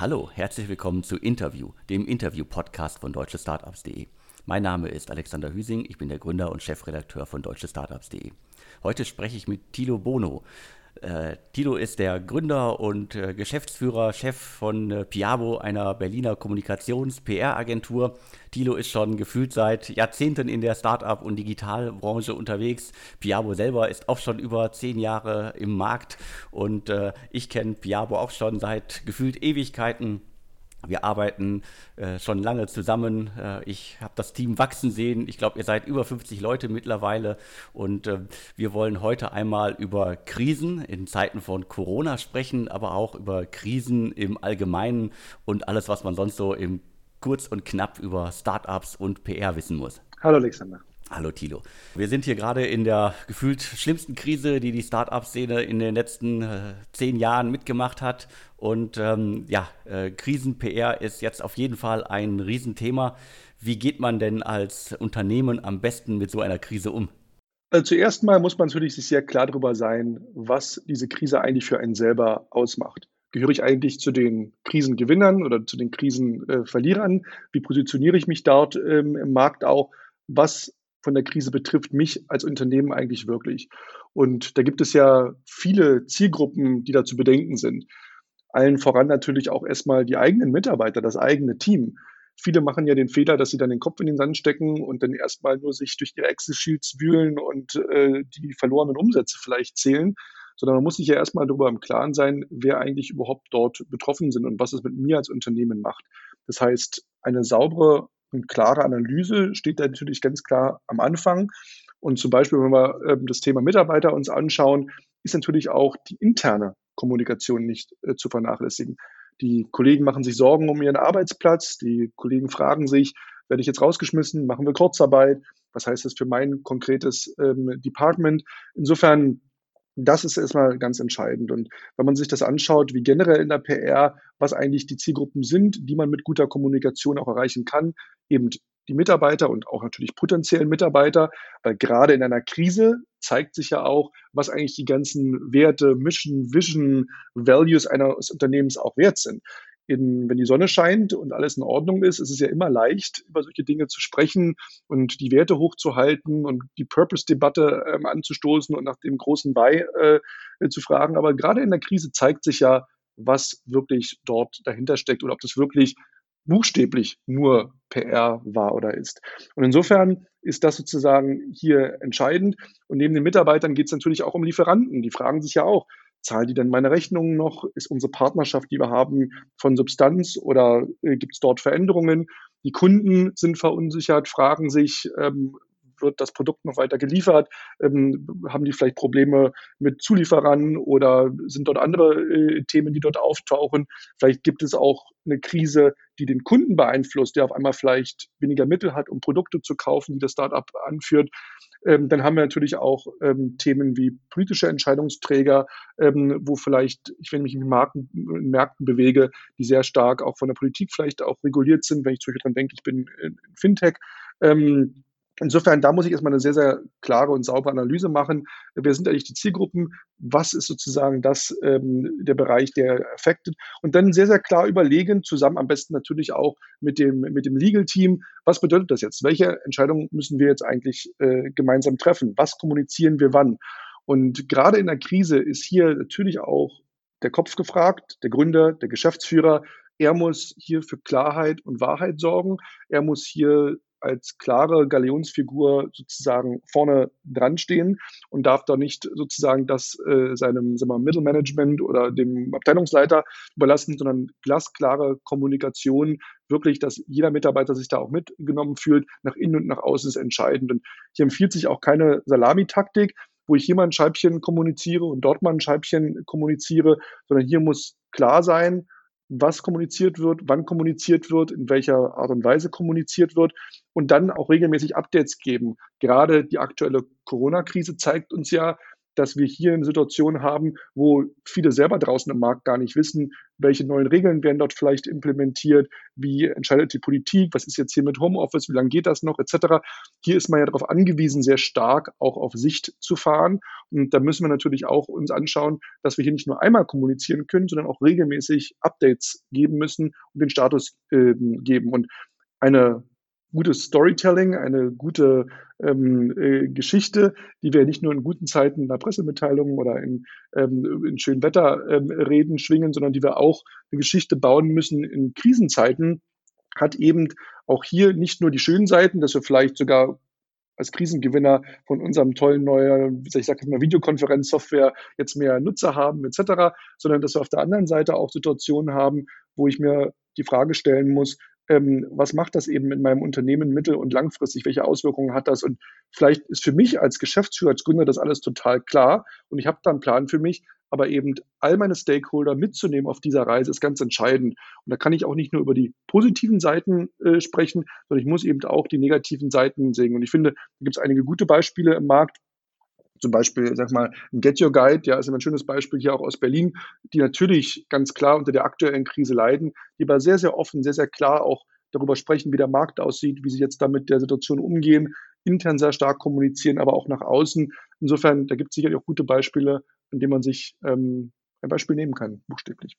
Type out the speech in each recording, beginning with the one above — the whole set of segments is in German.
Hallo, herzlich willkommen zu Interview, dem Interview-Podcast von deutschestartups.de. Mein Name ist Alexander Hüsing, ich bin der Gründer und Chefredakteur von deutschestartups.de. Heute spreche ich mit Thilo Bono. Äh, Tilo ist der Gründer und äh, Geschäftsführer, Chef von äh, Piabo, einer Berliner Kommunikations-PR-Agentur. Tilo ist schon gefühlt seit Jahrzehnten in der Startup- und Digitalbranche unterwegs. Piabo selber ist auch schon über zehn Jahre im Markt und äh, ich kenne Piabo auch schon seit gefühlt Ewigkeiten. Wir arbeiten äh, schon lange zusammen. Äh, ich habe das Team wachsen sehen. Ich glaube, ihr seid über 50 Leute mittlerweile. Und äh, wir wollen heute einmal über Krisen in Zeiten von Corona sprechen, aber auch über Krisen im Allgemeinen und alles, was man sonst so im kurz und knapp über Startups und PR wissen muss. Hallo Alexander. Hallo Tilo. Wir sind hier gerade in der gefühlt schlimmsten Krise, die die Start-up-Szene in den letzten äh, zehn Jahren mitgemacht hat. Und ähm, ja, äh, Krisen-PR ist jetzt auf jeden Fall ein Riesenthema. Wie geht man denn als Unternehmen am besten mit so einer Krise um? Also zuerst mal muss man natürlich sich sehr klar darüber sein, was diese Krise eigentlich für einen selber ausmacht. Gehöre ich eigentlich zu den Krisengewinnern oder zu den Krisenverlierern? Wie positioniere ich mich dort ähm, im Markt auch? Was von der Krise betrifft mich als Unternehmen eigentlich wirklich? Und da gibt es ja viele Zielgruppen, die da zu bedenken sind. Allen voran natürlich auch erstmal die eigenen Mitarbeiter, das eigene Team. Viele machen ja den Fehler, dass sie dann den Kopf in den Sand stecken und dann erstmal nur sich durch ihre Excel-Sheets wühlen und äh, die verlorenen Umsätze vielleicht zählen, sondern man muss sich ja erstmal darüber im Klaren sein, wer eigentlich überhaupt dort betroffen sind und was es mit mir als Unternehmen macht. Das heißt, eine saubere und klare Analyse steht da natürlich ganz klar am Anfang. Und zum Beispiel, wenn wir ähm, das Thema Mitarbeiter uns anschauen, ist natürlich auch die interne Kommunikation nicht äh, zu vernachlässigen. Die Kollegen machen sich Sorgen um ihren Arbeitsplatz. Die Kollegen fragen sich, werde ich jetzt rausgeschmissen? Machen wir Kurzarbeit? Was heißt das für mein konkretes ähm, Department? Insofern das ist erstmal ganz entscheidend. Und wenn man sich das anschaut, wie generell in der PR, was eigentlich die Zielgruppen sind, die man mit guter Kommunikation auch erreichen kann, eben die Mitarbeiter und auch natürlich potenziellen Mitarbeiter, weil gerade in einer Krise zeigt sich ja auch, was eigentlich die ganzen Werte, Mission, Vision, Values eines Unternehmens auch wert sind in, wenn die Sonne scheint und alles in Ordnung ist, ist es ja immer leicht, über solche Dinge zu sprechen und die Werte hochzuhalten und die Purpose-Debatte ähm, anzustoßen und nach dem großen Why äh, zu fragen. Aber gerade in der Krise zeigt sich ja, was wirklich dort dahinter steckt oder ob das wirklich buchstäblich nur PR war oder ist. Und insofern ist das sozusagen hier entscheidend. Und neben den Mitarbeitern geht es natürlich auch um Lieferanten. Die fragen sich ja auch, zahlen die denn meine Rechnungen noch? Ist unsere Partnerschaft, die wir haben, von Substanz oder äh, gibt es dort Veränderungen? Die Kunden sind verunsichert, fragen sich, ähm, wird das Produkt noch weiter geliefert? Ähm, haben die vielleicht Probleme mit Zulieferern oder sind dort andere äh, Themen, die dort auftauchen? Vielleicht gibt es auch eine Krise, die den Kunden beeinflusst, der auf einmal vielleicht weniger Mittel hat, um Produkte zu kaufen, die das Startup anführt. Ähm, dann haben wir natürlich auch ähm, Themen wie politische Entscheidungsträger, ähm, wo vielleicht, ich wenn mich in, Marken, in Märkten bewege, die sehr stark auch von der Politik vielleicht auch reguliert sind, wenn ich zum Beispiel dran denke, ich bin in Fintech. Ähm, Insofern, da muss ich erstmal eine sehr, sehr klare und saubere Analyse machen. Wer sind eigentlich die Zielgruppen? Was ist sozusagen das, ähm, der Bereich, der affected? Und dann sehr, sehr klar überlegen, zusammen am besten natürlich auch mit dem, mit dem Legal-Team, was bedeutet das jetzt? Welche Entscheidungen müssen wir jetzt eigentlich äh, gemeinsam treffen? Was kommunizieren wir wann? Und gerade in der Krise ist hier natürlich auch der Kopf gefragt, der Gründer, der Geschäftsführer. Er muss hier für Klarheit und Wahrheit sorgen. Er muss hier als klare Galionsfigur sozusagen vorne dran stehen und darf da nicht sozusagen das äh, seinem sagen wir, Mittelmanagement oder dem Abteilungsleiter überlassen, sondern glasklare Kommunikation, wirklich, dass jeder Mitarbeiter sich da auch mitgenommen fühlt, nach innen und nach außen ist entscheidend. Und hier empfiehlt sich auch keine Salamitaktik, wo ich hier mal ein Scheibchen kommuniziere und dort mal ein Scheibchen kommuniziere, sondern hier muss klar sein, was kommuniziert wird, wann kommuniziert wird, in welcher Art und Weise kommuniziert wird und dann auch regelmäßig Updates geben. Gerade die aktuelle Corona-Krise zeigt uns ja, dass wir hier eine Situation haben, wo viele selber draußen im Markt gar nicht wissen, welche neuen Regeln werden dort vielleicht implementiert, wie entscheidet die Politik, was ist jetzt hier mit Homeoffice, wie lange geht das noch, etc. Hier ist man ja darauf angewiesen, sehr stark auch auf Sicht zu fahren. Und da müssen wir natürlich auch uns anschauen, dass wir hier nicht nur einmal kommunizieren können, sondern auch regelmäßig Updates geben müssen und den Status äh, geben. Und eine gutes Storytelling, eine gute ähm, äh, Geschichte, die wir nicht nur in guten Zeiten in der Pressemitteilung oder in, ähm, in schönen Wetterreden ähm, schwingen, sondern die wir auch eine Geschichte bauen müssen in Krisenzeiten, hat eben auch hier nicht nur die schönen Seiten, dass wir vielleicht sogar als Krisengewinner von unserem tollen neuen, ich sage jetzt mal Videokonferenzsoftware jetzt mehr Nutzer haben etc., sondern dass wir auf der anderen Seite auch Situationen haben, wo ich mir die Frage stellen muss, ähm, was macht das eben mit meinem Unternehmen mittel- und langfristig, welche Auswirkungen hat das? Und vielleicht ist für mich als Geschäftsführer, als Gründer das alles total klar und ich habe da einen Plan für mich, aber eben all meine Stakeholder mitzunehmen auf dieser Reise ist ganz entscheidend. Und da kann ich auch nicht nur über die positiven Seiten äh, sprechen, sondern ich muss eben auch die negativen Seiten sehen. Und ich finde, da gibt es einige gute Beispiele im Markt, zum Beispiel, sag mal, ein Get Your Guide, ja, ist ein schönes Beispiel hier auch aus Berlin, die natürlich ganz klar unter der aktuellen Krise leiden, die aber sehr, sehr offen, sehr, sehr klar auch darüber sprechen, wie der Markt aussieht, wie sie jetzt damit der Situation umgehen, intern sehr stark kommunizieren, aber auch nach außen. Insofern, da gibt es sicherlich auch gute Beispiele, an denen man sich ähm, ein Beispiel nehmen kann, buchstäblich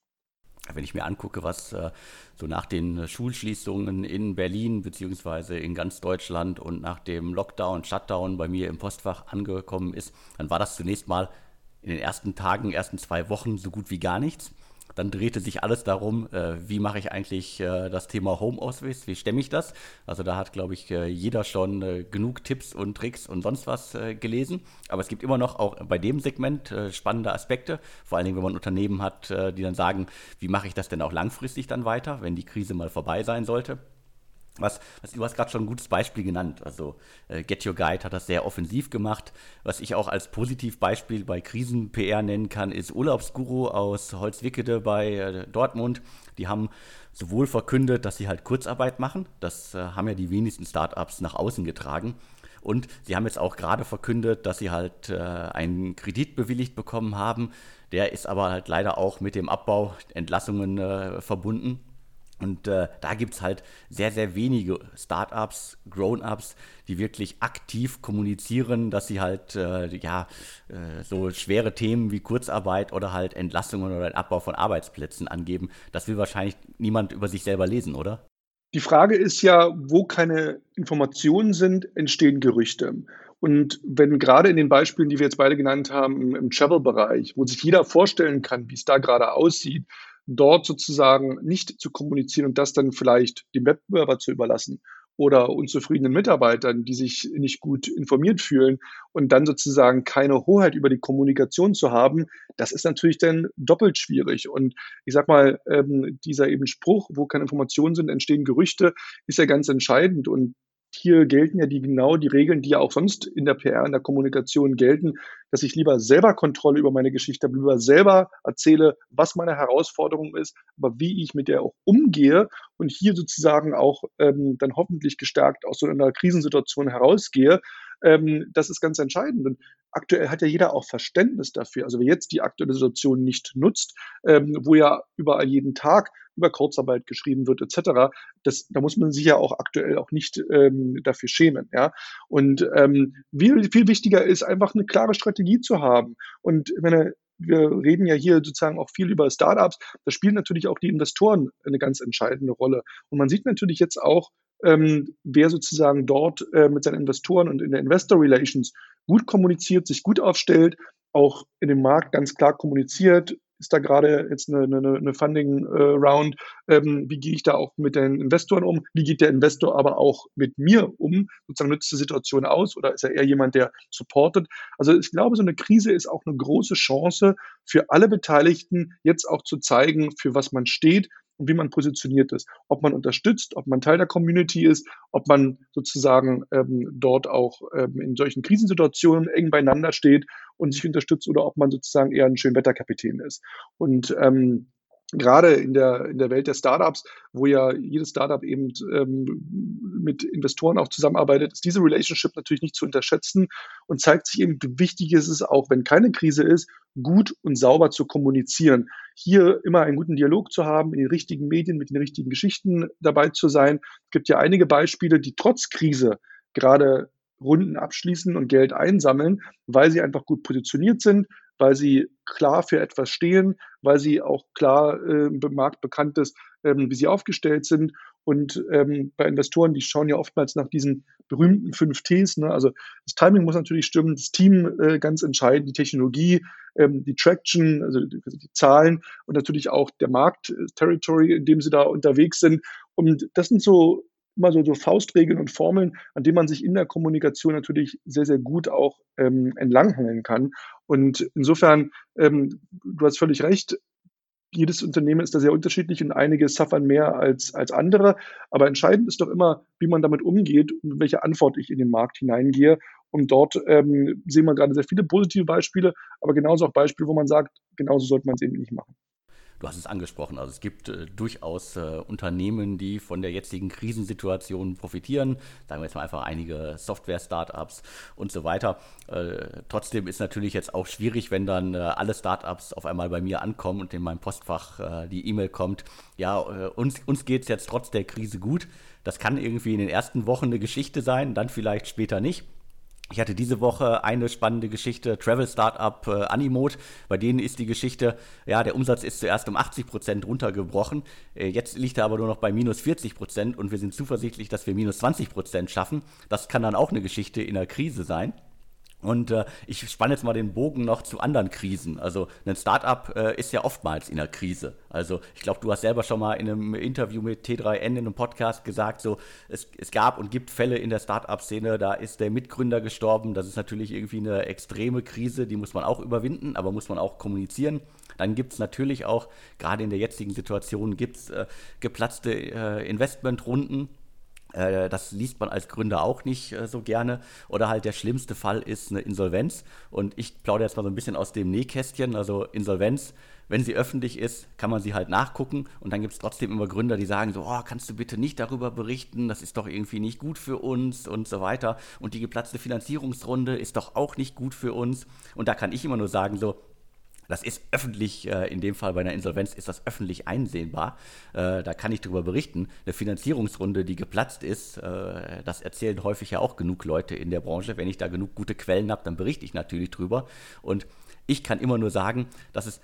wenn ich mir angucke, was äh, so nach den Schulschließungen in Berlin beziehungsweise in ganz Deutschland und nach dem Lockdown, Shutdown bei mir im Postfach angekommen ist, dann war das zunächst mal in den ersten Tagen, ersten zwei Wochen so gut wie gar nichts. Dann drehte sich alles darum, äh, wie mache ich eigentlich äh, das Thema Homeoffice, wie stemme ich das? Also da hat, glaube ich, äh, jeder schon äh, genug Tipps und Tricks und sonst was äh, gelesen. Aber es gibt immer noch auch bei dem Segment äh, spannende Aspekte, vor allen Dingen, wenn man Unternehmen hat, die dann sagen, wie mache ich das denn auch langfristig dann weiter, wenn die Krise mal vorbei sein sollte. Was, was, du hast gerade schon ein gutes Beispiel genannt. Also äh, Get Your Guide hat das sehr offensiv gemacht. Was ich auch als Positivbeispiel bei Krisen-PR nennen kann, ist Urlaubsguru aus Holzwickede bei äh, Dortmund. Die haben sowohl verkündet, dass sie halt Kurzarbeit machen. Das äh, haben ja die wenigsten Startups nach außen getragen. Und sie haben jetzt auch gerade verkündet, dass sie halt äh, einen Kredit bewilligt bekommen haben. Der ist aber halt leider auch mit dem Abbau Entlassungen äh, verbunden. Und äh, da gibt es halt sehr, sehr wenige Startups, Grown-ups, die wirklich aktiv kommunizieren, dass sie halt äh, ja, äh, so schwere Themen wie Kurzarbeit oder halt Entlassungen oder den Abbau von Arbeitsplätzen angeben. Das will wahrscheinlich niemand über sich selber lesen, oder? Die Frage ist ja, wo keine Informationen sind, entstehen Gerüchte. Und wenn gerade in den Beispielen, die wir jetzt beide genannt haben, im Travel-Bereich, wo sich jeder vorstellen kann, wie es da gerade aussieht, dort sozusagen nicht zu kommunizieren und das dann vielleicht dem Wettbewerber zu überlassen oder unzufriedenen Mitarbeitern, die sich nicht gut informiert fühlen und dann sozusagen keine Hoheit über die Kommunikation zu haben, das ist natürlich dann doppelt schwierig. Und ich sag mal, ähm, dieser eben Spruch, wo keine Informationen sind, entstehen Gerüchte, ist ja ganz entscheidend. Und hier gelten ja die genau die Regeln, die ja auch sonst in der PR, in der Kommunikation gelten, dass ich lieber selber Kontrolle über meine Geschichte habe, lieber selber erzähle, was meine Herausforderung ist, aber wie ich mit der auch umgehe und hier sozusagen auch ähm, dann hoffentlich gestärkt aus so einer Krisensituation herausgehe. Ähm, das ist ganz entscheidend. Und aktuell hat ja jeder auch Verständnis dafür. Also wer jetzt die aktuelle Situation nicht nutzt, ähm, wo ja überall jeden Tag über Kurzarbeit geschrieben wird, etc., das, da muss man sich ja auch aktuell auch nicht ähm, dafür schämen. Ja? Und ähm, viel, viel wichtiger ist einfach eine klare Strategie zu haben. Und wenn wir reden ja hier sozusagen auch viel über Startups, da spielen natürlich auch die Investoren eine ganz entscheidende Rolle. Und man sieht natürlich jetzt auch, ähm, wer sozusagen dort äh, mit seinen Investoren und in der Investor Relations gut kommuniziert, sich gut aufstellt, auch in dem Markt ganz klar kommuniziert, ist da gerade jetzt eine, eine, eine Funding-Round, äh, ähm, wie gehe ich da auch mit den Investoren um, wie geht der Investor aber auch mit mir um, sozusagen nützt die Situation aus oder ist er eher jemand, der supportet. Also ich glaube, so eine Krise ist auch eine große Chance für alle Beteiligten, jetzt auch zu zeigen, für was man steht, und wie man positioniert ist. Ob man unterstützt, ob man Teil der Community ist, ob man sozusagen ähm, dort auch ähm, in solchen Krisensituationen eng beieinander steht und sich unterstützt oder ob man sozusagen eher ein Schönwetterkapitän ist. Und ähm, gerade in der, in der Welt der Startups, wo ja jedes Startup eben ähm, mit Investoren auch zusammenarbeitet, ist diese Relationship natürlich nicht zu unterschätzen und zeigt sich eben, wie wichtig ist es auch, wenn keine Krise ist, gut und sauber zu kommunizieren. Hier immer einen guten Dialog zu haben, in den richtigen Medien, mit den richtigen Geschichten dabei zu sein. Es gibt ja einige Beispiele, die trotz Krise gerade Runden abschließen und Geld einsammeln, weil sie einfach gut positioniert sind, weil sie klar für etwas stehen, weil sie auch klar äh, im Markt bekannt ist, ähm, wie sie aufgestellt sind. Und ähm, bei Investoren, die schauen ja oftmals nach diesen berühmten fünf Ts. Ne? Also das Timing muss natürlich stimmen, das Team äh, ganz entscheidend, die Technologie, ähm, die Traction, also die, die, Zahlen und natürlich auch der Markt, äh, Territory, in dem sie da unterwegs sind. Und das sind so immer so, so Faustregeln und Formeln, an denen man sich in der Kommunikation natürlich sehr, sehr gut auch ähm, entlanghangeln kann. Und insofern, ähm, du hast völlig recht, jedes Unternehmen ist da sehr unterschiedlich und einige suffern mehr als, als andere. Aber entscheidend ist doch immer, wie man damit umgeht und welche Antwort ich in den Markt hineingehe. Und dort ähm, sehen wir gerade sehr viele positive Beispiele, aber genauso auch Beispiele, wo man sagt, genauso sollte man es eben nicht machen. Du hast es angesprochen, also es gibt äh, durchaus äh, Unternehmen, die von der jetzigen Krisensituation profitieren. Sagen wir jetzt mal einfach einige Software-Startups und so weiter. Äh, trotzdem ist natürlich jetzt auch schwierig, wenn dann äh, alle Startups auf einmal bei mir ankommen und in meinem Postfach äh, die E-Mail kommt, ja, äh, uns, uns geht es jetzt trotz der Krise gut. Das kann irgendwie in den ersten Wochen eine Geschichte sein, dann vielleicht später nicht. Ich hatte diese Woche eine spannende Geschichte, Travel Startup äh, Animode. Bei denen ist die Geschichte, ja, der Umsatz ist zuerst um 80 Prozent runtergebrochen. Äh, jetzt liegt er aber nur noch bei minus 40 Prozent und wir sind zuversichtlich, dass wir minus 20 Prozent schaffen. Das kann dann auch eine Geschichte in der Krise sein. Und äh, ich spanne jetzt mal den Bogen noch zu anderen Krisen. Also ein Startup äh, ist ja oftmals in einer Krise. Also ich glaube, du hast selber schon mal in einem Interview mit T3N in einem Podcast gesagt, so es, es gab und gibt Fälle in der Startup-Szene, da ist der Mitgründer gestorben. Das ist natürlich irgendwie eine extreme Krise, die muss man auch überwinden, aber muss man auch kommunizieren. Dann gibt es natürlich auch, gerade in der jetzigen Situation, gibt es äh, geplatzte äh, Investmentrunden das liest man als Gründer auch nicht äh, so gerne. Oder halt der schlimmste Fall ist eine Insolvenz. Und ich plaudere jetzt mal so ein bisschen aus dem Nähkästchen. Also Insolvenz, wenn sie öffentlich ist, kann man sie halt nachgucken. Und dann gibt es trotzdem immer Gründer, die sagen so, oh, kannst du bitte nicht darüber berichten, das ist doch irgendwie nicht gut für uns und so weiter. Und die geplatzte Finanzierungsrunde ist doch auch nicht gut für uns. Und da kann ich immer nur sagen so, das ist öffentlich, äh, in dem Fall bei einer Insolvenz ist das öffentlich einsehbar. Äh, da kann ich darüber berichten. Eine Finanzierungsrunde, die geplatzt ist, äh, das erzählen häufig ja auch genug Leute in der Branche. Wenn ich da genug gute Quellen habe, dann berichte ich natürlich drüber. Und ich kann immer nur sagen, dass es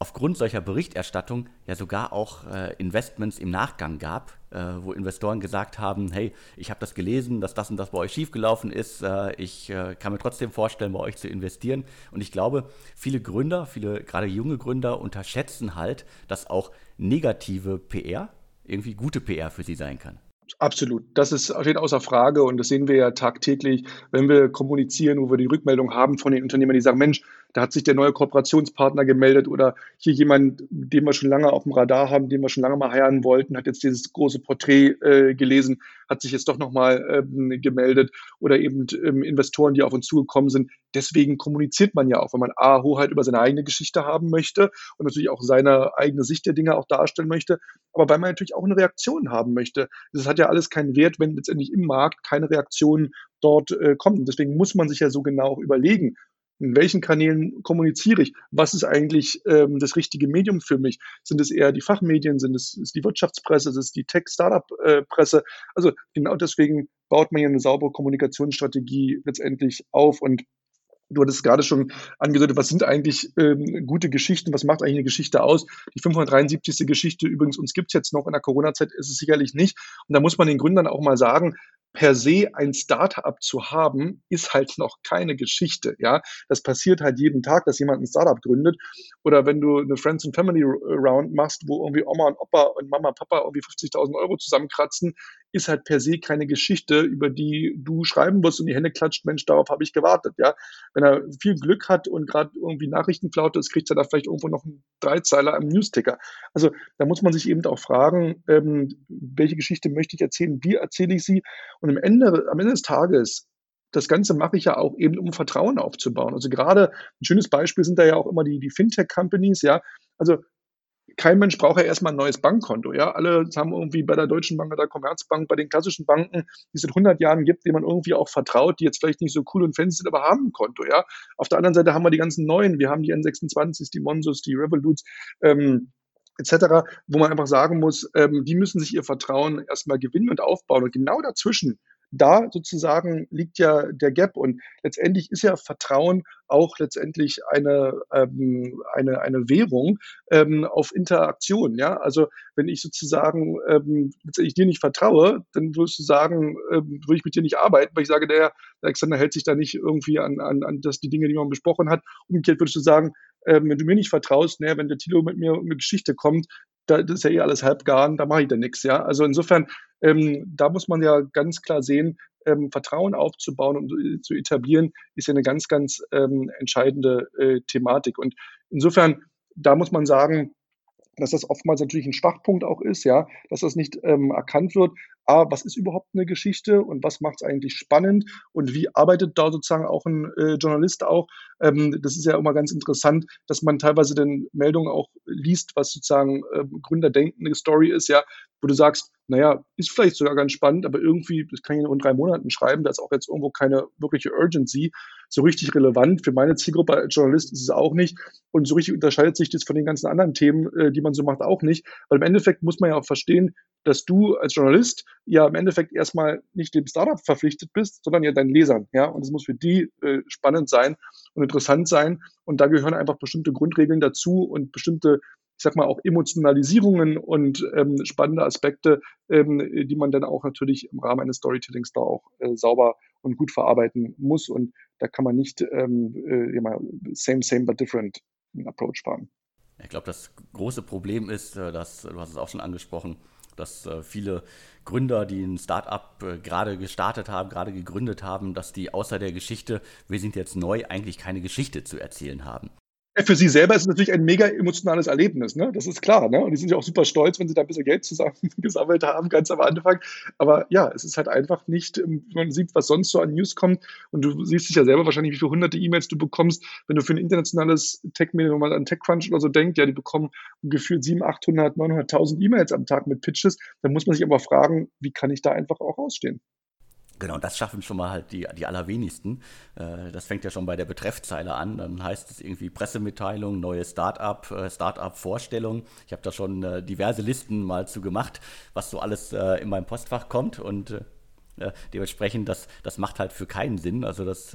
aufgrund solcher Berichterstattung ja sogar auch äh, Investments im Nachgang gab, äh, wo Investoren gesagt haben, hey, ich habe das gelesen, dass das und das bei euch schiefgelaufen ist, äh, ich äh, kann mir trotzdem vorstellen, bei euch zu investieren. Und ich glaube, viele Gründer, viele gerade junge Gründer unterschätzen halt, dass auch negative PR irgendwie gute PR für sie sein kann. Absolut. Das ist steht außer Frage und das sehen wir ja tagtäglich, wenn wir kommunizieren, wo wir die Rückmeldung haben von den Unternehmern, die sagen, Mensch, da hat sich der neue Kooperationspartner gemeldet oder hier jemand, den wir schon lange auf dem Radar haben, den wir schon lange mal heiraten wollten, hat jetzt dieses große Porträt äh, gelesen, hat sich jetzt doch nochmal ähm, gemeldet oder eben ähm, Investoren, die auf uns zugekommen sind. Deswegen kommuniziert man ja auch, wenn man A, Hoheit über seine eigene Geschichte haben möchte und natürlich auch seine eigene Sicht der Dinge auch darstellen möchte, aber weil man natürlich auch eine Reaktion haben möchte. Das hat ja alles keinen Wert, wenn letztendlich im Markt keine Reaktion dort äh, kommt. deswegen muss man sich ja so genau überlegen, in welchen Kanälen kommuniziere ich? Was ist eigentlich ähm, das richtige Medium für mich? Sind es eher die Fachmedien? Sind es ist die Wirtschaftspresse? Ist es die Tech-Startup-Presse? Also genau deswegen baut man ja eine saubere Kommunikationsstrategie letztendlich auf und Du hattest gerade schon angedeutet, was sind eigentlich ähm, gute Geschichten, was macht eigentlich eine Geschichte aus? Die 573. Geschichte übrigens, uns gibt's jetzt noch in der Corona-Zeit, ist es sicherlich nicht. Und da muss man den Gründern auch mal sagen, per se ein Startup zu haben, ist halt noch keine Geschichte. Ja, das passiert halt jeden Tag, dass jemand ein Startup gründet. Oder wenn du eine Friends and Family Round machst, wo irgendwie Oma und Opa und Mama und Papa irgendwie 50.000 Euro zusammenkratzen, ist halt per se keine Geschichte, über die du schreiben wirst und die Hände klatscht, Mensch, darauf habe ich gewartet. Ja, wenn er viel Glück hat und gerade irgendwie Nachrichtenflaute ist, kriegt er da vielleicht irgendwo noch einen Dreizeiler am Newsticker. Also da muss man sich eben auch fragen, ähm, welche Geschichte möchte ich erzählen, wie erzähle ich sie? Und am Ende, am Ende des Tages das Ganze mache ich ja auch eben, um Vertrauen aufzubauen. Also gerade ein schönes Beispiel sind da ja auch immer die, die Fintech-Companies, ja. Also kein Mensch braucht ja erstmal ein neues Bankkonto. Ja, alle haben irgendwie bei der Deutschen Bank oder der Commerzbank, bei den klassischen Banken, die es seit 100 Jahren gibt, denen man irgendwie auch vertraut, die jetzt vielleicht nicht so cool und fancy sind, aber haben ein Konto. Ja, auf der anderen Seite haben wir die ganzen neuen. Wir haben die N26, die Monsos, die Revoluts. Ähm, etc., wo man einfach sagen muss, ähm, die müssen sich ihr Vertrauen erstmal gewinnen und aufbauen. Und genau dazwischen da sozusagen liegt ja der Gap und letztendlich ist ja Vertrauen auch letztendlich eine, ähm, eine, eine Währung ähm, auf Interaktion. Ja? Also wenn ich sozusagen ähm, letztendlich dir nicht vertraue, dann würdest du sagen, ähm, würde ich mit dir nicht arbeiten, weil ich sage, der, der Alexander hält sich da nicht irgendwie an, an, an das, die Dinge, die man besprochen hat. Umgekehrt würdest du sagen, ähm, wenn du mir nicht vertraust, ne, wenn der Tilo mit mir mit Geschichte kommt, da, das ist ja eh alles halbgar, da mache ich da nichts. Ja? Also insofern, ähm, da muss man ja ganz klar sehen, ähm, Vertrauen aufzubauen und äh, zu etablieren, ist ja eine ganz, ganz ähm, entscheidende äh, Thematik. Und insofern, da muss man sagen, dass das oftmals natürlich ein Schwachpunkt auch ist, ja, dass das nicht ähm, erkannt wird. A, was ist überhaupt eine Geschichte und was macht es eigentlich spannend und wie arbeitet da sozusagen auch ein äh, Journalist auch? Ähm, das ist ja immer ganz interessant, dass man teilweise den Meldungen auch liest, was sozusagen äh, Gründerdenkende Story ist, ja, wo du sagst, naja, ist vielleicht sogar ganz spannend, aber irgendwie, das kann ich in drei Monaten schreiben, da ist auch jetzt irgendwo keine wirkliche Urgency. So richtig relevant für meine Zielgruppe als Journalist ist es auch nicht. Und so richtig unterscheidet sich das von den ganzen anderen Themen, äh, die man so macht, auch nicht. Weil im Endeffekt muss man ja auch verstehen, dass du als Journalist ja im Endeffekt erstmal nicht dem Startup verpflichtet bist, sondern ja deinen Lesern. Ja, und es muss für die äh, spannend sein und interessant sein. Und da gehören einfach bestimmte Grundregeln dazu und bestimmte ich sag mal, auch Emotionalisierungen und ähm, spannende Aspekte, ähm, die man dann auch natürlich im Rahmen eines Storytellings da auch äh, sauber und gut verarbeiten muss. Und da kann man nicht ähm, äh, same, same, but different Approach fahren. Ich glaube, das große Problem ist, äh, dass, du hast es auch schon angesprochen, dass äh, viele Gründer, die ein Startup äh, gerade gestartet haben, gerade gegründet haben, dass die außer der Geschichte, wir sind jetzt neu, eigentlich keine Geschichte zu erzählen haben für sie selber ist es natürlich ein mega emotionales Erlebnis, ne? Das ist klar, ne? Und die sind ja auch super stolz, wenn sie da ein bisschen Geld zusammengesammelt haben, ganz am Anfang. Aber ja, es ist halt einfach nicht, ähm, wenn man sieht, was sonst so an News kommt. Und du siehst dich ja selber wahrscheinlich, wie viele hunderte E-Mails du bekommst, wenn du für ein internationales Tech-Medium mal an TechCrunch oder so denkst, ja, die bekommen gefühlt 700, 800, 900.000 E-Mails am Tag mit Pitches. Dann muss man sich aber fragen, wie kann ich da einfach auch ausstehen? Genau, das schaffen schon mal halt die, die allerwenigsten. Äh, das fängt ja schon bei der Betreffzeile an. Dann heißt es irgendwie Pressemitteilung, neue Start-up, äh, Start-up-Vorstellung. Ich habe da schon äh, diverse Listen mal zu gemacht, was so alles in meinem Postfach kommt und dementsprechend, das, das macht halt für keinen Sinn. Also das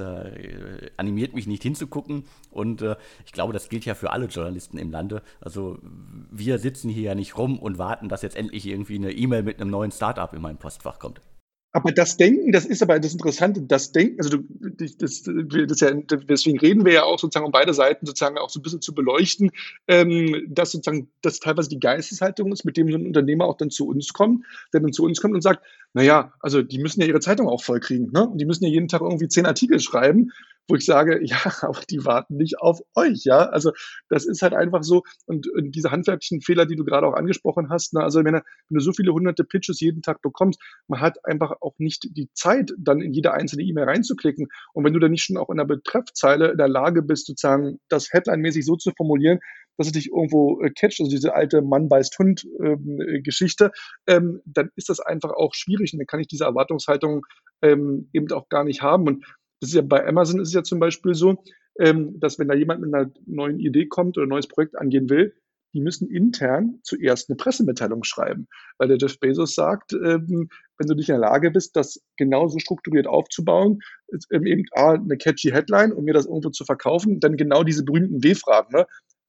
animiert mich nicht hinzugucken. Und ich glaube, das gilt ja für alle Journalisten im Lande. Also wir sitzen hier ja nicht rum und warten, dass jetzt endlich irgendwie eine E-Mail mit einem neuen Startup in mein Postfach kommt. Aber das Denken, das ist aber das Interessante, das Denken, also du, das, das ja, deswegen reden wir ja auch sozusagen, um beide Seiten sozusagen auch so ein bisschen zu beleuchten, ähm, dass sozusagen das teilweise die Geisteshaltung ist, mit dem so ein Unternehmer auch dann zu uns kommt, der dann zu uns kommt und sagt, naja, also die müssen ja ihre Zeitung auch voll kriegen, ne? Und die müssen ja jeden Tag irgendwie zehn Artikel schreiben wo ich sage, ja, aber die warten nicht auf euch, ja. Also das ist halt einfach so. Und, und diese handwerklichen Fehler, die du gerade auch angesprochen hast, ne, also wenn, wenn du so viele hunderte Pitches jeden Tag bekommst, man hat einfach auch nicht die Zeit, dann in jede einzelne E-Mail reinzuklicken. Und wenn du dann nicht schon auch in der Betreffzeile in der Lage bist, sozusagen das Headline-mäßig so zu formulieren, dass es dich irgendwo äh, catcht, also diese alte Mann beißt Hund ähm, äh, Geschichte, ähm, dann ist das einfach auch schwierig und dann kann ich diese Erwartungshaltung ähm, eben auch gar nicht haben. Und das ist ja bei Amazon ist es ja zum Beispiel so, ähm, dass wenn da jemand mit einer neuen Idee kommt oder ein neues Projekt angehen will, die müssen intern zuerst eine Pressemitteilung schreiben, weil der Jeff Bezos sagt, ähm, wenn du nicht in der Lage bist, das genauso strukturiert aufzubauen, ähm, eben A, eine catchy Headline, um mir das irgendwo zu verkaufen, dann genau diese berühmten W-Fragen. Ne?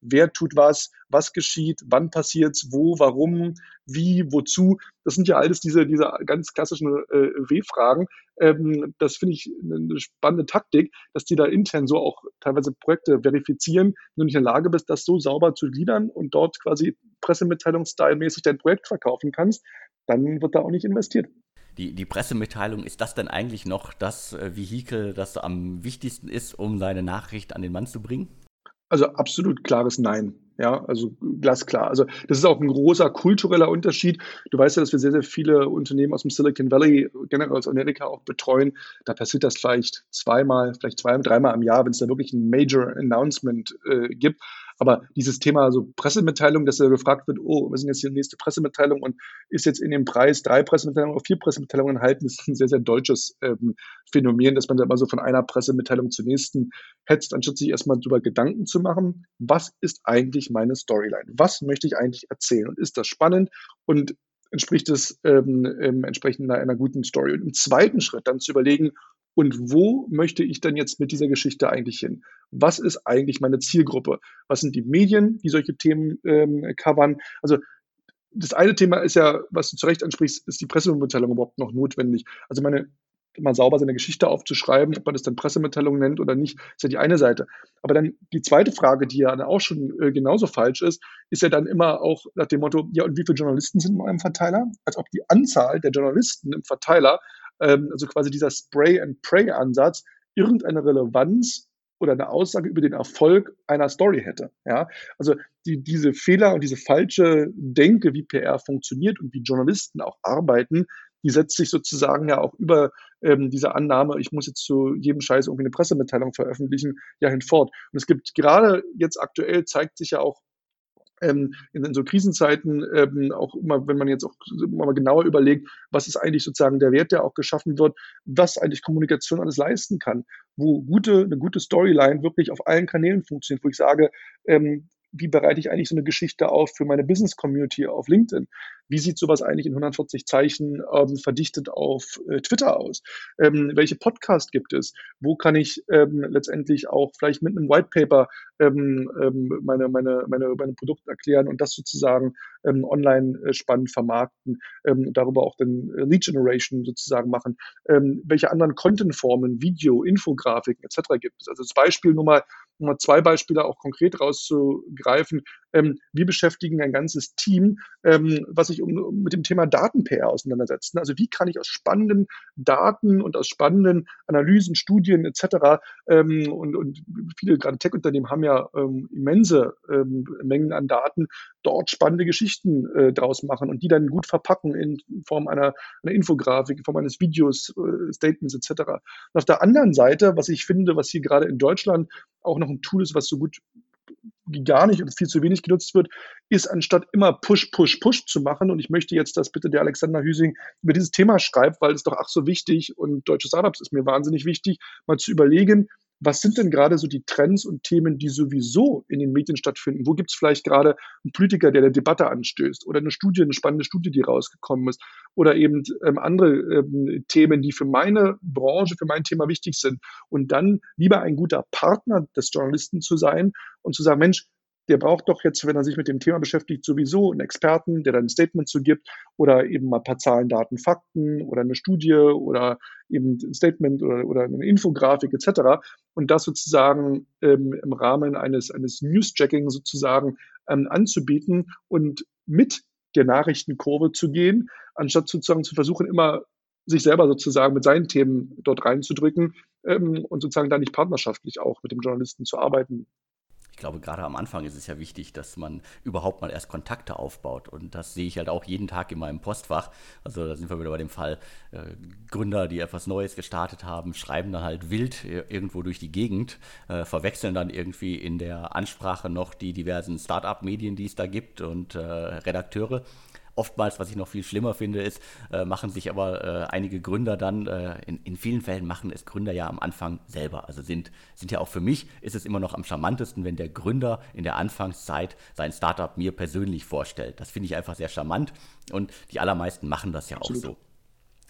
Wer tut was, was geschieht, wann passiert's, wo, warum, wie, wozu. Das sind ja alles diese, diese ganz klassischen äh, W-Fragen. Ähm, das finde ich eine spannende Taktik, dass die da intern so auch teilweise Projekte verifizieren. Wenn du nicht in der Lage bist, das so sauber zu gliedern und dort quasi Pressemitteilungsstyle-mäßig dein Projekt verkaufen kannst, dann wird da auch nicht investiert. Die, die, Pressemitteilung, ist das denn eigentlich noch das äh, Vehikel, das am wichtigsten ist, um seine Nachricht an den Mann zu bringen? Also absolut klares Nein. Ja, also glasklar. Also das ist auch ein großer kultureller Unterschied. Du weißt ja, dass wir sehr, sehr viele Unternehmen aus dem Silicon Valley, generell aus Amerika auch betreuen. Da passiert das vielleicht zweimal, vielleicht zwei, dreimal im Jahr, wenn es da wirklich ein Major Announcement äh, gibt. Aber dieses Thema so Pressemitteilung, dass er gefragt wird, oh, was sind jetzt die nächste Pressemitteilung und ist jetzt in dem Preis drei Pressemitteilungen oder vier Pressemitteilungen enthalten, ist ein sehr, sehr deutsches ähm, Phänomen, dass man da immer so von einer Pressemitteilung zur nächsten hetzt, anstatt sich erstmal darüber Gedanken zu machen, was ist eigentlich meine Storyline? Was möchte ich eigentlich erzählen? Und ist das spannend? Und entspricht es ähm, ähm, entsprechend einer, einer guten Story? Und im zweiten Schritt dann zu überlegen, und wo möchte ich denn jetzt mit dieser Geschichte eigentlich hin? Was ist eigentlich meine Zielgruppe? Was sind die Medien, die solche Themen ähm, covern? Also das eine Thema ist ja, was du zu Recht ansprichst, ist die Pressemitteilung überhaupt noch notwendig? Also meine mal sauber seine Geschichte aufzuschreiben, ob man das dann Pressemitteilung nennt oder nicht, ist ja die eine Seite. Aber dann die zweite Frage, die ja auch schon äh, genauso falsch ist, ist ja dann immer auch nach dem Motto, ja, und wie viele Journalisten sind in eurem Verteiler? Als ob die Anzahl der Journalisten im Verteiler ähm, also quasi dieser Spray-and-Pray-Ansatz, irgendeine Relevanz oder eine Aussage über den Erfolg einer Story hätte. Ja? Also die, diese Fehler und diese falsche Denke, wie PR funktioniert und wie Journalisten auch arbeiten, die setzt sich sozusagen ja auch über ähm, diese Annahme, ich muss jetzt zu jedem Scheiß irgendwie eine Pressemitteilung veröffentlichen, ja hinfort. Und es gibt gerade jetzt aktuell zeigt sich ja auch ähm, in, in, so Krisenzeiten ähm, auch immer, wenn man jetzt auch mal genauer überlegt, was ist eigentlich sozusagen der Wert, der auch geschaffen wird, was eigentlich Kommunikation alles leisten kann, wo gute, eine gute Storyline wirklich auf allen Kanälen funktioniert, wo ich sage, ähm, wie bereite ich eigentlich so eine Geschichte auf für meine Business-Community auf LinkedIn? Wie sieht sowas eigentlich in 140 Zeichen ähm, verdichtet auf äh, Twitter aus? Ähm, welche Podcast gibt es? Wo kann ich ähm, letztendlich auch vielleicht mit einem White Paper ähm, ähm, meine, meine, meine, meine Produkte erklären und das sozusagen ähm, online äh, spannend vermarkten, ähm, darüber auch dann äh, Lead Generation sozusagen machen. Welche anderen Content-Formen, Video, Infografiken etc. gibt es? Also das Beispiel nur mal, nur mal zwei Beispiele auch konkret rauszugreifen. Ähm, wir beschäftigen ein ganzes Team, ähm, was sich um, mit dem Thema Daten-PR auseinandersetzt. Also wie kann ich aus spannenden Daten und aus spannenden Analysen, Studien etc. Ähm, und, und viele gerade Tech-Unternehmen haben ja ähm, immense ähm, Mengen an Daten, dort spannende Geschichten äh, draus machen und die dann gut verpacken in Form einer, einer Infografik, in Form eines Videos, äh, Statements etc. Und auf der anderen Seite, was ich finde, was hier gerade in Deutschland auch noch ein Tool ist, was so gut gar nicht und viel zu wenig genutzt wird, ist anstatt immer Push, Push, Push zu machen. Und ich möchte jetzt, dass bitte der Alexander Hüsing über dieses Thema schreibt, weil es doch ach so wichtig und deutsche Startups ist mir wahnsinnig wichtig, mal zu überlegen, was sind denn gerade so die Trends und Themen, die sowieso in den Medien stattfinden? Wo gibt es vielleicht gerade einen Politiker, der eine Debatte anstößt oder eine Studie, eine spannende Studie, die rausgekommen ist oder eben ähm, andere ähm, Themen, die für meine Branche, für mein Thema wichtig sind und dann lieber ein guter Partner des Journalisten zu sein und zu sagen, Mensch, der braucht doch jetzt, wenn er sich mit dem Thema beschäftigt, sowieso einen Experten, der dann ein Statement zu gibt oder eben mal ein paar Zahlen, Daten, Fakten oder eine Studie oder eben ein Statement oder, oder eine Infografik etc. Und das sozusagen ähm, im Rahmen eines, eines News-Jacking sozusagen ähm, anzubieten und mit der Nachrichtenkurve zu gehen, anstatt sozusagen zu versuchen, immer sich selber sozusagen mit seinen Themen dort reinzudrücken ähm, und sozusagen da nicht partnerschaftlich auch mit dem Journalisten zu arbeiten ich glaube, gerade am Anfang ist es ja wichtig, dass man überhaupt mal erst Kontakte aufbaut. Und das sehe ich halt auch jeden Tag in meinem Postfach. Also da sind wir wieder bei dem Fall, äh, Gründer, die etwas Neues gestartet haben, schreiben dann halt wild irgendwo durch die Gegend, äh, verwechseln dann irgendwie in der Ansprache noch die diversen Start-up-Medien, die es da gibt und äh, Redakteure Oftmals, was ich noch viel schlimmer finde, ist, äh, machen sich aber äh, einige Gründer dann, äh, in, in vielen Fällen machen es Gründer ja am Anfang selber. Also sind, sind ja auch für mich, ist es immer noch am charmantesten, wenn der Gründer in der Anfangszeit sein Startup mir persönlich vorstellt. Das finde ich einfach sehr charmant und die allermeisten machen das ja auch Absolut. so.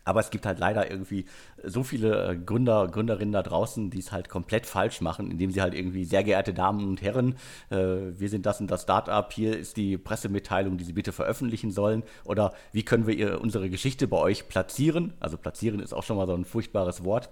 Aber es gibt halt leider irgendwie so viele äh, Gründer, Gründerinnen da draußen, die es halt komplett falsch machen, indem sie halt irgendwie, sehr geehrte Damen und Herren, äh, wir sind das und das Startup, hier ist die Pressemitteilung, die Sie bitte veröffentlichen sollen. Oder wie können wir ihr, unsere Geschichte bei euch platzieren? Also platzieren ist auch schon mal so ein furchtbares Wort.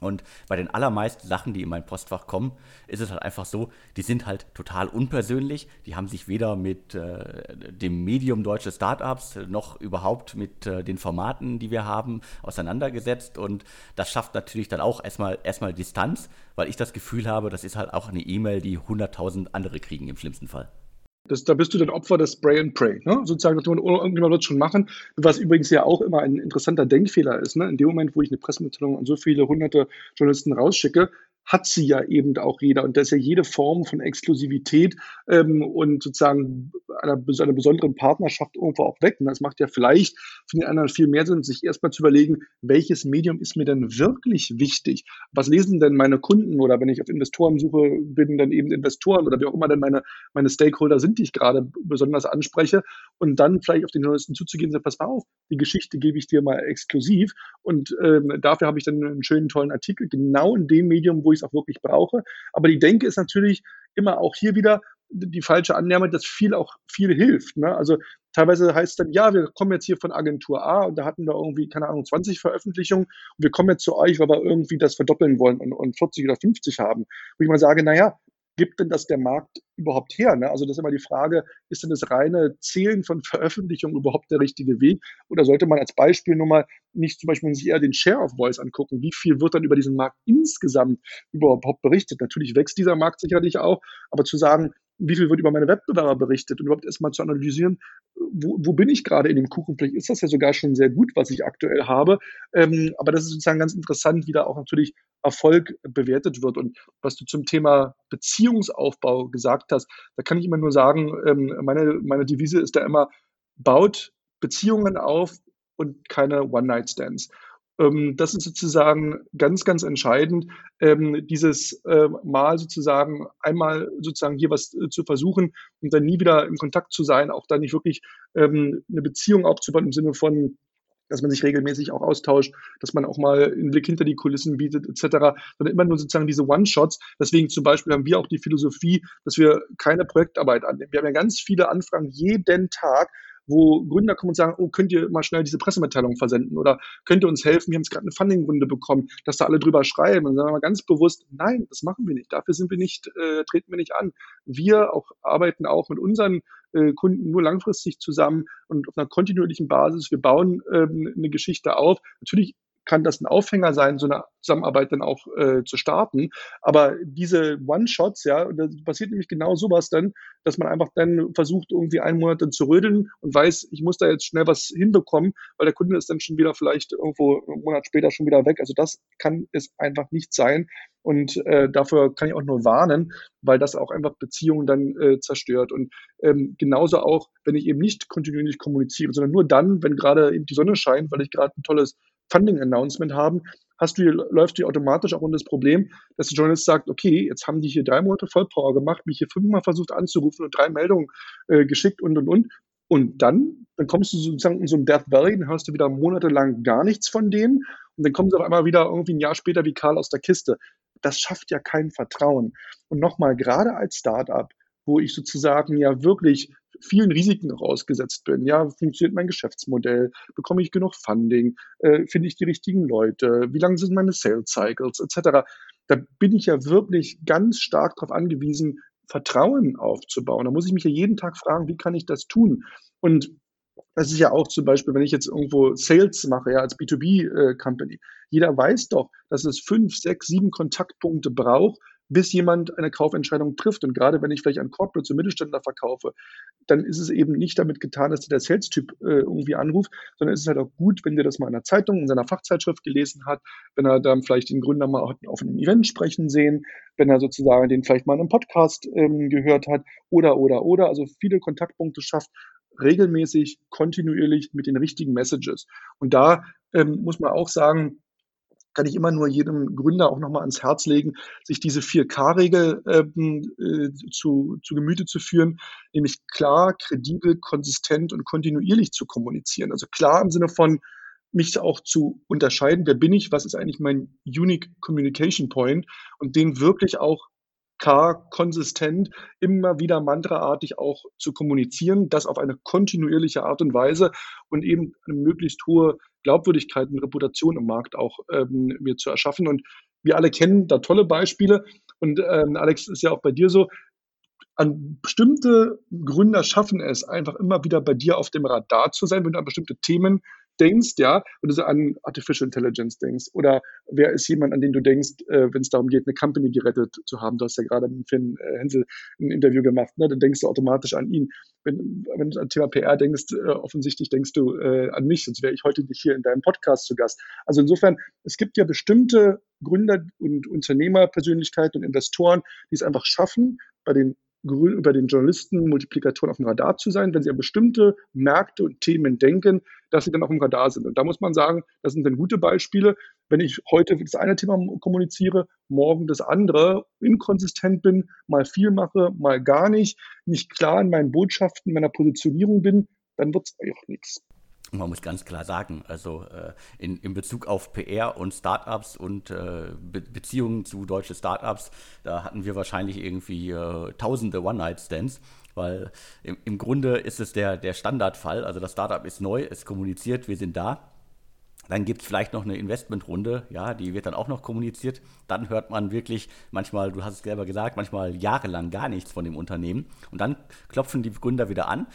Und bei den allermeisten Sachen, die in mein Postfach kommen, ist es halt einfach so, die sind halt total unpersönlich. Die haben sich weder mit äh, dem Medium deutsche Startups noch überhaupt mit äh, den Formaten, die wir haben, auseinandergesetzt. Und das schafft natürlich dann auch erstmal, erstmal Distanz, weil ich das Gefühl habe, das ist halt auch eine E-Mail, die 100.000 andere kriegen im schlimmsten Fall. Das, da bist du dann Opfer des Spray and Pray. Ne? Sozusagen, irgendjemand wird es schon machen. Was übrigens ja auch immer ein interessanter Denkfehler ist. Ne? In dem Moment, wo ich eine Pressemitteilung an so viele hunderte Journalisten rausschicke, hat sie ja eben auch jeder. Und da ist ja jede Form von Exklusivität ähm, und sozusagen einer, einer besonderen Partnerschaft irgendwo auch weg. Und das macht ja vielleicht für den anderen viel mehr Sinn, sich erstmal zu überlegen, welches Medium ist mir denn wirklich wichtig? Was lesen denn meine Kunden oder wenn ich auf Investorensuche bin, dann eben Investoren oder wie auch immer denn meine, meine Stakeholder sind, die ich gerade besonders anspreche. Und dann vielleicht auf den neuesten zuzugehen und sagen, pass mal auf, die Geschichte gebe ich dir mal exklusiv. Und ähm, dafür habe ich dann einen schönen, tollen Artikel, genau in dem Medium, wo ich es auch wirklich brauche. Aber die Denke ist natürlich immer auch hier wieder die falsche Annahme, dass viel auch viel hilft. Ne? Also teilweise heißt es dann, ja, wir kommen jetzt hier von Agentur A und da hatten wir irgendwie, keine Ahnung, 20 Veröffentlichungen und wir kommen jetzt zu euch, weil wir irgendwie das verdoppeln wollen und, und 40 oder 50 haben. Wo ich mal sage, naja, gibt denn das der Markt überhaupt her? Ne? Also das ist immer die Frage, ist denn das reine Zählen von Veröffentlichungen überhaupt der richtige Weg? Oder sollte man als Beispiel nur mal nicht zum Beispiel sich eher den Share of Voice angucken? Wie viel wird dann über diesen Markt insgesamt überhaupt berichtet? Natürlich wächst dieser Markt sicherlich auch, aber zu sagen, wie viel wird über meine Wettbewerber berichtet und überhaupt erstmal zu analysieren, wo, wo bin ich gerade in dem Kuchen? Vielleicht ist das ja sogar schon sehr gut, was ich aktuell habe. Ähm, aber das ist sozusagen ganz interessant, wie da auch natürlich Erfolg bewertet wird. Und was du zum Thema Beziehungsaufbau gesagt hast, da kann ich immer nur sagen, ähm, meine, meine Devise ist da immer, baut Beziehungen auf und keine One-Night-Stands. Ähm, das ist sozusagen ganz, ganz entscheidend, ähm, dieses äh, Mal sozusagen einmal sozusagen hier was äh, zu versuchen und dann nie wieder im Kontakt zu sein, auch da nicht wirklich ähm, eine Beziehung aufzubauen im Sinne von, dass man sich regelmäßig auch austauscht, dass man auch mal einen Blick hinter die Kulissen bietet, etc., sondern immer nur sozusagen diese One-Shots. Deswegen zum Beispiel haben wir auch die Philosophie, dass wir keine Projektarbeit annehmen. Wir haben ja ganz viele Anfragen jeden Tag wo Gründer kommen und sagen, oh, könnt ihr mal schnell diese Pressemitteilung versenden oder könnt ihr uns helfen, wir haben jetzt gerade eine Funding-Runde bekommen, dass da alle drüber schreiben. Und dann sagen wir ganz bewusst, nein, das machen wir nicht, dafür sind wir nicht, äh, treten wir nicht an. Wir auch arbeiten auch mit unseren äh, Kunden nur langfristig zusammen und auf einer kontinuierlichen Basis. Wir bauen ähm, eine Geschichte auf. Natürlich kann das ein Aufhänger sein, so eine Zusammenarbeit dann auch äh, zu starten. Aber diese One-Shots, ja, da passiert nämlich genau sowas dann, dass man einfach dann versucht, irgendwie einen Monat dann zu rödeln und weiß, ich muss da jetzt schnell was hinbekommen, weil der Kunde ist dann schon wieder vielleicht irgendwo einen Monat später schon wieder weg. Also das kann es einfach nicht sein. Und äh, dafür kann ich auch nur warnen, weil das auch einfach Beziehungen dann äh, zerstört. Und ähm, genauso auch, wenn ich eben nicht kontinuierlich kommuniziere, sondern nur dann, wenn gerade eben die Sonne scheint, weil ich gerade ein tolles Funding-Announcement haben, hast du hier, läuft hier automatisch auch unter das Problem, dass der Journalist sagt, okay, jetzt haben die hier drei Monate Vollpower gemacht, mich hier fünfmal versucht anzurufen und drei Meldungen äh, geschickt und und und. Und dann, dann kommst du sozusagen in so ein Death Valley, dann hörst du wieder monatelang gar nichts von denen und dann kommen sie auf einmal wieder irgendwie ein Jahr später wie Karl aus der Kiste. Das schafft ja kein Vertrauen. Und nochmal, gerade als Startup, wo ich sozusagen ja wirklich vielen Risiken rausgesetzt bin. Ja, funktioniert mein Geschäftsmodell? Bekomme ich genug Funding? Äh, finde ich die richtigen Leute? Wie lang sind meine Sales Cycles etc.? Da bin ich ja wirklich ganz stark darauf angewiesen, Vertrauen aufzubauen. Da muss ich mich ja jeden Tag fragen, wie kann ich das tun? Und das ist ja auch zum Beispiel, wenn ich jetzt irgendwo Sales mache, ja, als B2B-Company. Äh, Jeder weiß doch, dass es fünf, sechs, sieben Kontaktpunkte braucht, bis jemand eine Kaufentscheidung trifft. Und gerade wenn ich vielleicht an Corporate und Mittelständler verkaufe, dann ist es eben nicht damit getan, dass der Sales-Typ äh, irgendwie anruft, sondern es ist halt auch gut, wenn der das mal in der Zeitung, in seiner Fachzeitschrift gelesen hat, wenn er dann vielleicht den Gründer mal auf einem Event sprechen sehen, wenn er sozusagen den vielleicht mal in einem Podcast ähm, gehört hat oder, oder, oder. Also viele Kontaktpunkte schafft regelmäßig, kontinuierlich mit den richtigen Messages. Und da ähm, muss man auch sagen, kann ich immer nur jedem Gründer auch nochmal ans Herz legen, sich diese 4K-Regel ähm, äh, zu, zu Gemüte zu führen, nämlich klar, kredibel, konsistent und kontinuierlich zu kommunizieren. Also klar im Sinne von, mich auch zu unterscheiden, wer bin ich, was ist eigentlich mein Unique Communication Point und den wirklich auch konsistent immer wieder mantraartig auch zu kommunizieren, das auf eine kontinuierliche Art und Weise und eben eine möglichst hohe Glaubwürdigkeit und Reputation im Markt auch ähm, mir zu erschaffen. Und wir alle kennen da tolle Beispiele. Und ähm, Alex, ist ja auch bei dir so, an bestimmte Gründer schaffen es, einfach immer wieder bei dir auf dem Radar zu sein, wenn du an bestimmte Themen denkst, ja, wenn du so an Artificial Intelligence denkst, oder wer ist jemand, an den du denkst, äh, wenn es darum geht, eine Company gerettet zu haben. Du hast ja gerade mit Finn äh, Hensel ein Interview gemacht, ne? dann denkst du automatisch an ihn. Wenn, wenn du an Thema PR denkst, äh, offensichtlich denkst du äh, an mich, sonst wäre ich heute nicht hier in deinem Podcast zu Gast. Also insofern, es gibt ja bestimmte Gründer und Unternehmerpersönlichkeiten und Investoren, die es einfach schaffen, bei den über den Journalisten Multiplikatoren auf dem Radar zu sein, wenn sie an bestimmte Märkte und Themen denken, dass sie dann auf dem Radar sind. Und da muss man sagen, das sind dann gute Beispiele. Wenn ich heute das eine Thema kommuniziere, morgen das andere, inkonsistent bin, mal viel mache, mal gar nicht, nicht klar in meinen Botschaften, meiner Positionierung bin, dann wird es auch nichts man muss ganz klar sagen, also äh, in, in Bezug auf PR und Startups und äh, Be Beziehungen zu deutschen Startups, da hatten wir wahrscheinlich irgendwie äh, tausende One-Night-Stands, weil im, im, Grunde ist es der, der Standardfall. Also das Startup ist neu, es kommuniziert, wir sind da. Dann gibt es vielleicht noch eine Investmentrunde, ja, die wird dann auch noch kommuniziert. Dann hört man wirklich manchmal, du hast es selber gesagt, manchmal jahrelang gar nichts von dem Unternehmen. Und dann klopfen die Gründer wieder an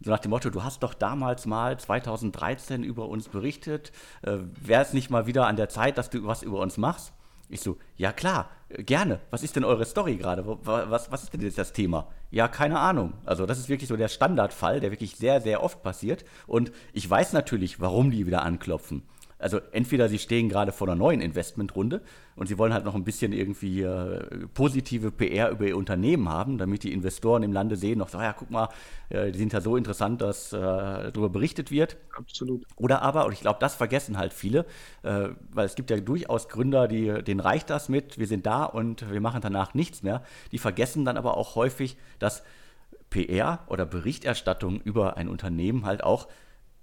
so nach dem Motto, du hast doch damals mal 2013 über uns berichtet, äh, wäre es nicht mal wieder an der Zeit, dass du was über uns machst? Ich so, ja klar, gerne. Was ist denn eure Story gerade? Was, was ist denn jetzt das Thema? Ja, keine Ahnung. Also das ist wirklich so der Standardfall, der wirklich sehr, sehr oft passiert. Und ich weiß natürlich, warum die wieder anklopfen. Also entweder sie stehen gerade vor einer neuen Investmentrunde und sie wollen halt noch ein bisschen irgendwie äh, positive PR über ihr Unternehmen haben, damit die Investoren im Lande sehen, noch so, ja, guck mal, äh, die sind ja so interessant, dass äh, darüber berichtet wird. Absolut. Oder aber, und ich glaube, das vergessen halt viele, äh, weil es gibt ja durchaus Gründer, die, denen reicht das mit, wir sind da und wir machen danach nichts mehr. Die vergessen dann aber auch häufig, dass PR oder Berichterstattung über ein Unternehmen halt auch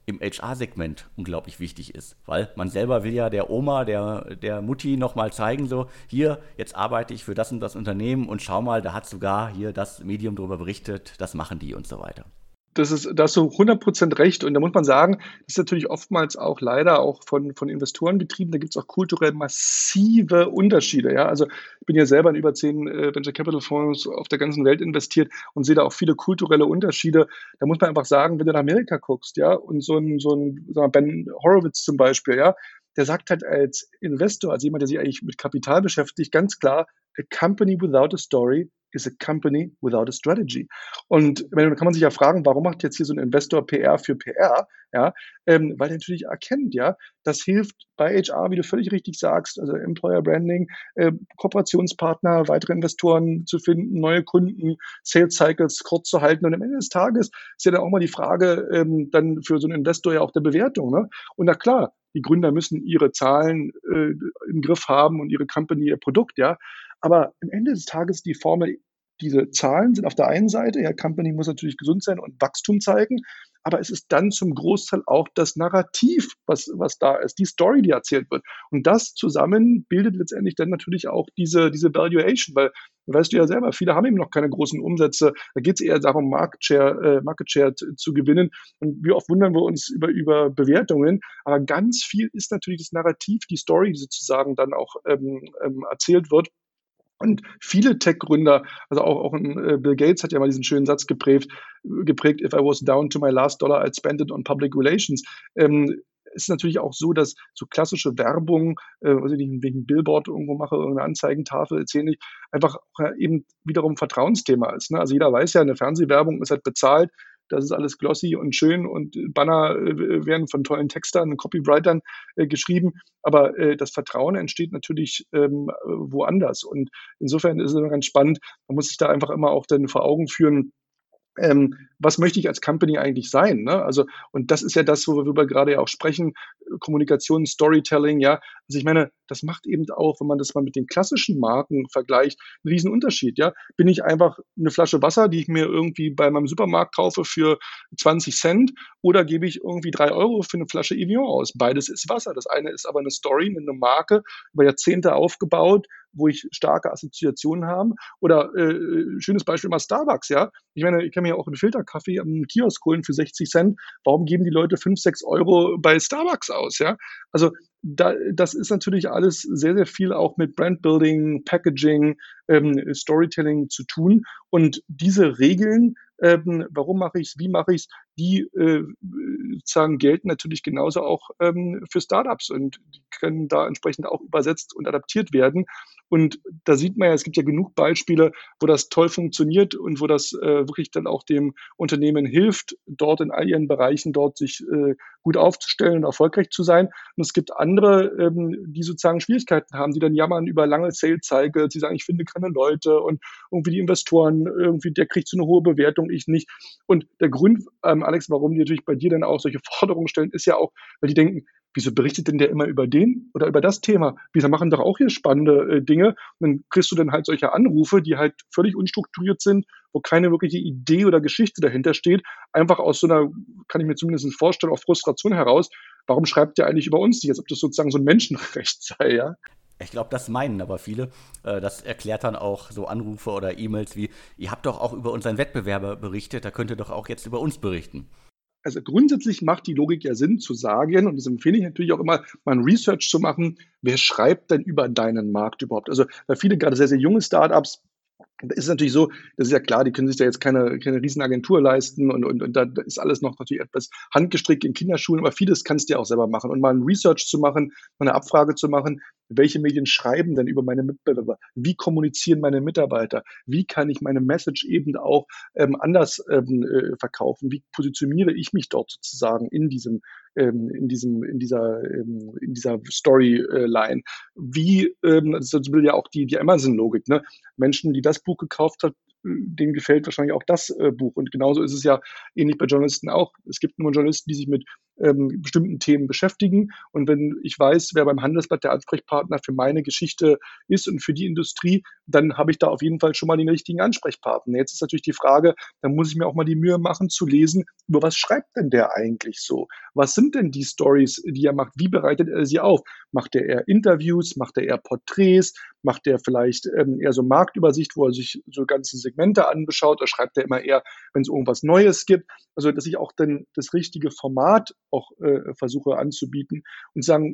im HR-Segment unglaublich wichtig ist. Weil man selber will ja der Oma, der, der Mutti nochmal zeigen, so, hier, jetzt arbeite ich für das und das Unternehmen und schau mal, da hat sogar hier das Medium darüber berichtet, das machen die und so weiter das ist, da hast du 100% recht. Und da muss man sagen, das ist natürlich oftmals auch leider auch von, von Investoren getrieben. Da gibt es auch kulturell massive Unterschiede. Ja? Also ich bin ja selber in über zehn äh, Venture Capital Fonds auf der ganzen Welt investiert und sehe da auch viele kulturelle Unterschiede. Da muss man einfach sagen, wenn du nach Amerika guckst, ja, und so ein, so ein sagen wir, Ben Horowitz zum Beispiel, ja, der sagt halt als Investor, als jemand, der sich eigentlich mit Kapital beschäftigt, ganz klar, a company without a story is a company without a strategy. Und dann kann man sich ja fragen, warum macht jetzt hier so ein Investor PR für PR? Ja, ähm, weil er natürlich erkennt, ja, das hilft bei HR, wie du völlig richtig sagst, also Employer Branding, äh, Kooperationspartner, weitere Investoren zu finden, neue Kunden, Sales Cycles kurz zu halten. Und am Ende des Tages ist ja dann auch mal die Frage ähm, dann für so einen Investor ja auch der Bewertung. Ne? Und na klar, die Gründer müssen ihre Zahlen äh, im Griff haben und ihre Company, ihr Produkt, ja. Aber am Ende des Tages die Formel, diese Zahlen sind auf der einen Seite, ja, Company muss natürlich gesund sein und Wachstum zeigen, aber es ist dann zum Großteil auch das Narrativ, was, was da ist, die Story, die erzählt wird. Und das zusammen bildet letztendlich dann natürlich auch diese, diese Valuation, weil, weißt du ja selber, viele haben eben noch keine großen Umsätze. Da geht es eher darum, Market Share, äh, Market Share zu gewinnen. Und wie oft wundern wir uns über, über Bewertungen. Aber ganz viel ist natürlich das Narrativ, die Story, die sozusagen dann auch ähm, ähm, erzählt wird. Und viele Tech-Gründer, also auch, auch ein, äh, Bill Gates hat ja mal diesen schönen Satz geprägt, geprägt, if I was down to my last dollar, I'd spend it on public relations. Ähm, ist natürlich auch so, dass so klassische Werbung, äh, also ich wegen Billboard irgendwo mache, irgendeine Anzeigentafel erzähle ich, einfach eben wiederum Vertrauensthema ist. Ne? Also jeder weiß ja, eine Fernsehwerbung ist halt bezahlt, das ist alles glossy und schön und Banner äh, werden von tollen Textern und Copywritern äh, geschrieben, aber äh, das Vertrauen entsteht natürlich ähm, woanders und insofern ist es ganz spannend, man muss sich da einfach immer auch dann vor Augen führen, ähm, was möchte ich als Company eigentlich sein? Ne? Also, und das ist ja das, worüber wir gerade ja auch sprechen, Kommunikation, Storytelling, ja. Also ich meine, das macht eben auch, wenn man das mal mit den klassischen Marken vergleicht, einen riesen Unterschied, ja. Bin ich einfach eine Flasche Wasser, die ich mir irgendwie bei meinem Supermarkt kaufe für 20 Cent oder gebe ich irgendwie drei Euro für eine Flasche Evian aus? Beides ist Wasser. Das eine ist aber eine Story, eine Marke, über Jahrzehnte aufgebaut, wo ich starke Assoziationen habe. Oder äh, schönes Beispiel mal Starbucks, ja. Ich meine, ich kann mir auch einen Filterkaffee am Kiosk holen für 60 Cent. Warum geben die Leute 5, 6 Euro bei Starbucks aus, ja? Also da, das ist natürlich alles sehr, sehr viel auch mit Brandbuilding, Packaging, ähm, Storytelling zu tun. Und diese Regeln, ähm, warum mache ich es, wie mache ich es, die äh, sozusagen gelten natürlich genauso auch ähm, für Startups und die können da entsprechend auch übersetzt und adaptiert werden. Und da sieht man ja, es gibt ja genug Beispiele, wo das toll funktioniert und wo das äh, wirklich dann auch dem Unternehmen hilft, dort in all ihren Bereichen dort sich äh, gut aufzustellen und erfolgreich zu sein. Und es gibt andere, ähm, die sozusagen Schwierigkeiten haben, die dann jammern über lange Sales-Cycles, die sagen, ich finde keine Leute und irgendwie die Investoren, irgendwie der kriegt so eine hohe Bewertung, ich nicht. Und der Grund, ähm, Alex, warum die natürlich bei dir dann auch solche Forderungen stellen, ist ja auch, weil die denken, wieso berichtet denn der immer über den oder über das Thema? Wieso machen doch auch hier spannende äh, Dinge? Und dann kriegst du dann halt solche Anrufe, die halt völlig unstrukturiert sind, wo keine wirkliche Idee oder Geschichte dahinter steht. Einfach aus so einer, kann ich mir zumindest vorstellen, auch Frustration heraus. Warum schreibt der eigentlich über uns nicht, als ob das sozusagen so ein Menschenrecht sei, ja? Ich glaube, das meinen aber viele. Äh, das erklärt dann auch so Anrufe oder E-Mails wie, ihr habt doch auch über unseren Wettbewerber berichtet, da könnt ihr doch auch jetzt über uns berichten also grundsätzlich macht die Logik ja Sinn zu sagen, und das empfehle ich natürlich auch immer, mal ein Research zu machen, wer schreibt denn über deinen Markt überhaupt? Also bei viele gerade sehr, sehr junge Startups ist es natürlich so, das ist ja klar, die können sich da jetzt keine, keine Riesenagentur leisten und, und, und da ist alles noch natürlich etwas handgestrickt in Kinderschulen, aber vieles kannst du ja auch selber machen. Und mal ein Research zu machen, mal eine Abfrage zu machen, welche Medien schreiben denn über meine Mitbewerber? Wie kommunizieren meine Mitarbeiter? Wie kann ich meine Message eben auch ähm, anders ähm, äh, verkaufen? Wie positioniere ich mich dort sozusagen in diesem, ähm, in diesem, in dieser, ähm, in dieser Storyline? Wie, ähm, das ist ja auch die, die Amazon-Logik, ne? Menschen, die das Buch gekauft hat, dem gefällt wahrscheinlich auch das äh, Buch. Und genauso ist es ja ähnlich bei Journalisten auch. Es gibt nur Journalisten, die sich mit ähm, bestimmten Themen beschäftigen. Und wenn ich weiß, wer beim Handelsblatt der Ansprechpartner für meine Geschichte ist und für die Industrie, dann habe ich da auf jeden Fall schon mal den richtigen Ansprechpartner. Jetzt ist natürlich die Frage, dann muss ich mir auch mal die Mühe machen zu lesen, über was schreibt denn der eigentlich so? Was sind denn die Stories, die er macht? Wie bereitet er sie auf? Macht er eher Interviews? Macht er eher Porträts? Macht er vielleicht ähm, eher so Marktübersicht, wo er sich so ganze Segmente anschaut? Oder schreibt er immer eher, wenn es irgendwas Neues gibt? Also, dass ich auch dann das richtige Format auch äh, versuche anzubieten und sagen,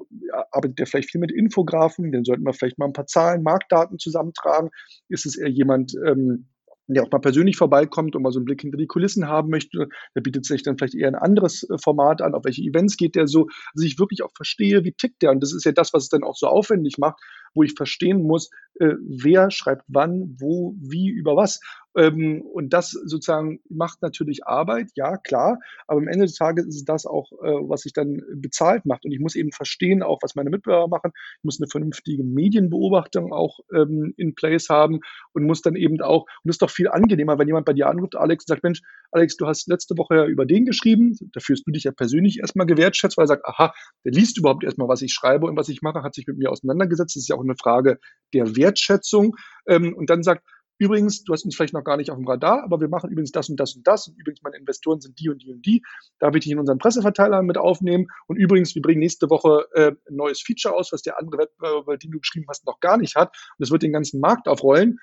arbeitet der vielleicht viel mit Infografen? Dann sollten wir vielleicht mal ein paar Zahlen, Marktdaten zusammentragen. Ist es eher jemand, ähm, der auch mal persönlich vorbeikommt und mal so einen Blick hinter die Kulissen haben möchte, der bietet sich dann vielleicht eher ein anderes äh, Format an, auf welche Events geht der so, dass ich wirklich auch verstehe, wie tickt der. Und das ist ja das, was es dann auch so aufwendig macht, wo ich verstehen muss, äh, wer schreibt wann, wo, wie, über was. Ähm, und das sozusagen macht natürlich Arbeit, ja, klar, aber am Ende des Tages ist es das auch, äh, was sich dann bezahlt macht. Und ich muss eben verstehen, auch was meine Mitbewerber machen. Ich muss eine vernünftige Medienbeobachtung auch ähm, in place haben und muss dann eben auch, und das ist doch viel angenehmer, wenn jemand bei dir anruft, Alex, und sagt, Mensch, Alex, du hast letzte Woche ja über den geschrieben, da fühlst du dich ja persönlich erstmal gewertschätzt, weil er sagt, aha, der liest überhaupt erstmal, was ich schreibe und was ich mache, hat sich mit mir auseinandergesetzt. Das ist ja auch eine Frage der Wertschätzung. Ähm, und dann sagt, Übrigens, du hast uns vielleicht noch gar nicht auf dem Radar, aber wir machen übrigens das und das und das. Und übrigens, meine Investoren sind die und die und die. Da will ich in unseren Presseverteiler mit aufnehmen. Und übrigens, wir bringen nächste Woche äh, ein neues Feature aus, was der andere Wettbewerber, den du geschrieben hast, noch gar nicht hat. Und das wird den ganzen Markt aufrollen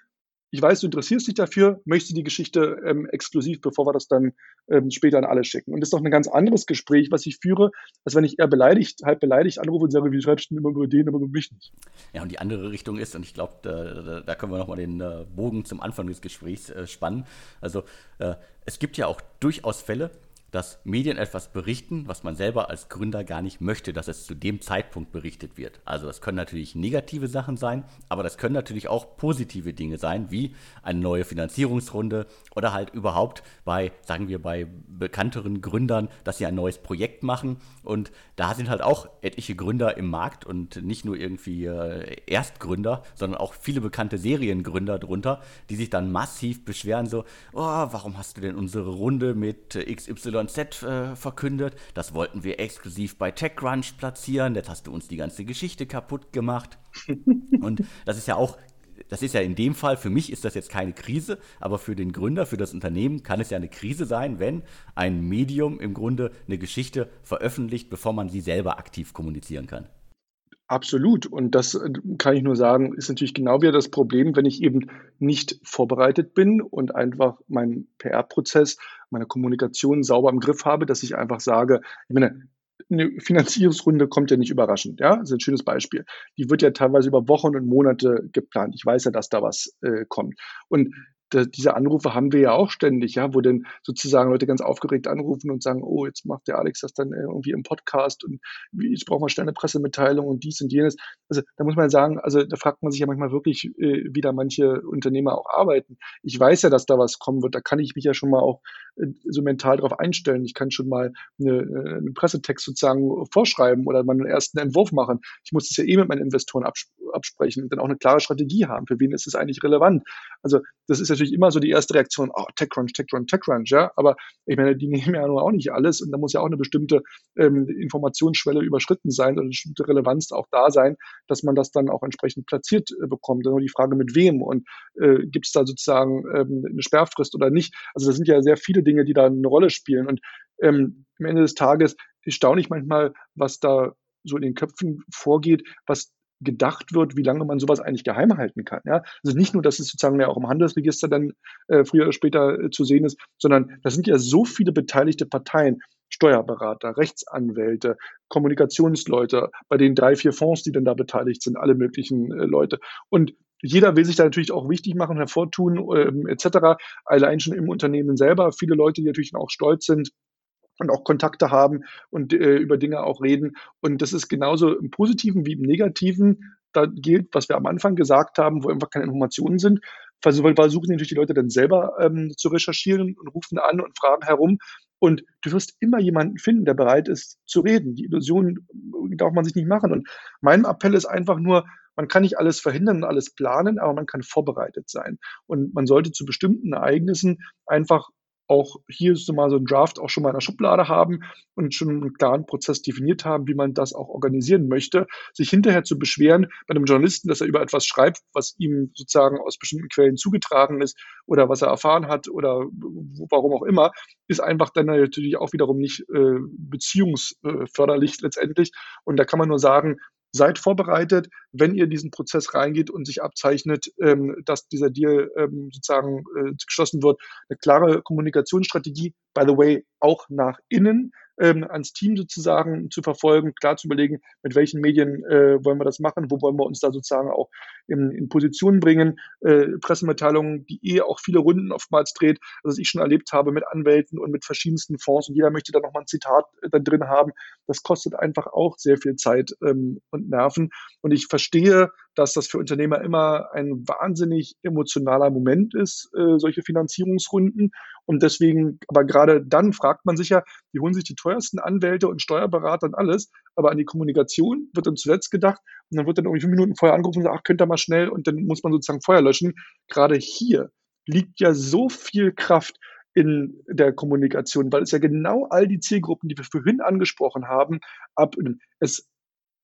ich weiß, du interessierst dich dafür, möchtest die Geschichte ähm, exklusiv, bevor wir das dann ähm, später an alle schicken. Und das ist doch ein ganz anderes Gespräch, was ich führe, als wenn ich eher beleidigt, halb beleidigt anrufe und sage, wie schreibst du denn immer über den, aber über mich nicht. Ja, und die andere Richtung ist, und ich glaube, da, da, können wir nochmal den äh, Bogen zum Anfang des Gesprächs äh, spannen. Also äh, es gibt ja auch durchaus Fälle, dass Medien etwas berichten, was man selber als Gründer gar nicht möchte, dass es zu dem Zeitpunkt berichtet wird. Also das können natürlich negative Sachen sein, aber das können natürlich auch positive Dinge sein, wie eine neue Finanzierungsrunde oder halt überhaupt bei, sagen wir, bei bekannteren Gründern, dass sie ein neues Projekt machen. Und da sind halt auch etliche Gründer im Markt und nicht nur irgendwie äh, Erstgründer, sondern auch viele bekannte Seriengründer drunter, die sich dann massiv beschweren, so, oh, warum hast du denn unsere Runde mit XY XYZ äh, verkündet. Das wollten wir exklusiv bei TechCrunch platzieren. Jetzt hast du uns die ganze Geschichte kaputt gemacht. Und das ist ja auch das ist ja in dem Fall, für mich ist das jetzt keine Krise, aber für den Gründer, für das Unternehmen kann es ja eine Krise sein, wenn ein Medium im Grunde eine Geschichte veröffentlicht, bevor man sie selber aktiv kommunizieren kann. Absolut. Und das äh, kann ich nur sagen, ist natürlich genau wieder das Problem, wenn ich eben nicht vorbereitet bin und einfach meinen PR-Prozess, meine Kommunikation sauber im Griff habe, dass ich einfach sage, ich meine, eine Finanzierungsrunde kommt ja nicht überraschend. Ja, das ist ein schönes Beispiel. Die wird ja teilweise über Wochen und Monate geplant. Ich weiß ja, dass da was äh, kommt. Und diese Anrufe haben wir ja auch ständig, ja, wo dann sozusagen Leute ganz aufgeregt anrufen und sagen, oh, jetzt macht der Alex das dann irgendwie im Podcast und jetzt brauchen wir schnell eine Pressemitteilung und dies und jenes. Also da muss man sagen, also da fragt man sich ja manchmal wirklich, äh, wie da manche Unternehmer auch arbeiten. Ich weiß ja, dass da was kommen wird, da kann ich mich ja schon mal auch äh, so mental darauf einstellen. Ich kann schon mal eine, äh, einen Pressetext sozusagen vorschreiben oder mal einen ersten Entwurf machen. Ich muss das ja eh mit meinen Investoren absprechen und dann auch eine klare Strategie haben. Für wen ist es eigentlich relevant? Also das ist natürlich immer so die erste Reaktion, oh, TechCrunch, TechCrunch, TechCrunch, ja. Aber ich meine, die nehmen ja nur auch nicht alles und da muss ja auch eine bestimmte ähm, Informationsschwelle überschritten sein oder eine bestimmte Relevanz auch da sein, dass man das dann auch entsprechend platziert äh, bekommt. Dann nur die Frage, mit wem und äh, gibt es da sozusagen ähm, eine Sperrfrist oder nicht. Also das sind ja sehr viele Dinge, die da eine Rolle spielen. Und ähm, am Ende des Tages staune ich manchmal, was da so in den Köpfen vorgeht, was gedacht wird, wie lange man sowas eigentlich geheim halten kann. Ja? Also nicht nur, dass es sozusagen ja auch im Handelsregister dann äh, früher oder später äh, zu sehen ist, sondern da sind ja so viele beteiligte Parteien, Steuerberater, Rechtsanwälte, Kommunikationsleute, bei den drei, vier Fonds, die dann da beteiligt sind, alle möglichen äh, Leute. Und jeder will sich da natürlich auch wichtig machen, hervortun, ähm, etc. Allein schon im Unternehmen selber. Viele Leute, die natürlich auch stolz sind, und auch Kontakte haben und äh, über Dinge auch reden. Und das ist genauso im Positiven wie im Negativen. Da gilt, was wir am Anfang gesagt haben, wo einfach keine Informationen sind. Versuchen, natürlich die Leute dann selber ähm, zu recherchieren und rufen an und fragen herum. Und du wirst immer jemanden finden, der bereit ist zu reden. Die Illusion darf man sich nicht machen. Und mein Appell ist einfach nur, man kann nicht alles verhindern und alles planen, aber man kann vorbereitet sein. Und man sollte zu bestimmten Ereignissen einfach auch hier so mal so ein Draft auch schon mal in der Schublade haben und schon einen klaren Prozess definiert haben, wie man das auch organisieren möchte. Sich hinterher zu beschweren bei einem Journalisten, dass er über etwas schreibt, was ihm sozusagen aus bestimmten Quellen zugetragen ist oder was er erfahren hat oder warum auch immer, ist einfach dann natürlich auch wiederum nicht äh, beziehungsförderlich letztendlich. Und da kann man nur sagen, seid vorbereitet, wenn ihr diesen Prozess reingeht und sich abzeichnet, ähm, dass dieser Deal ähm, sozusagen äh, geschlossen wird. Eine klare Kommunikationsstrategie, by the way, auch nach innen ähm, ans Team sozusagen zu verfolgen, klar zu überlegen, mit welchen Medien äh, wollen wir das machen, wo wollen wir uns da sozusagen auch in, in Position bringen, äh, Pressemitteilungen, die eh auch viele Runden oftmals dreht, also was ich schon erlebt habe mit Anwälten und mit verschiedensten Fonds und jeder möchte da nochmal ein Zitat äh, da drin haben. Das kostet einfach auch sehr viel Zeit ähm, und Nerven. Und ich verstehe, dass das für Unternehmer immer ein wahnsinnig emotionaler Moment ist, äh, solche Finanzierungsrunden. Und deswegen, aber gerade dann fragt man sich ja, die holen sich die teuersten Anwälte und Steuerberater und alles, aber an die Kommunikation wird dann zuletzt gedacht und dann wird dann irgendwie fünf Minuten vorher angerufen und sagt, ach, könnt ihr mal schnell und dann muss man sozusagen Feuer löschen. Gerade hier liegt ja so viel Kraft in der Kommunikation, weil es ja genau all die Zielgruppen, die wir vorhin angesprochen haben, abnimmt. Es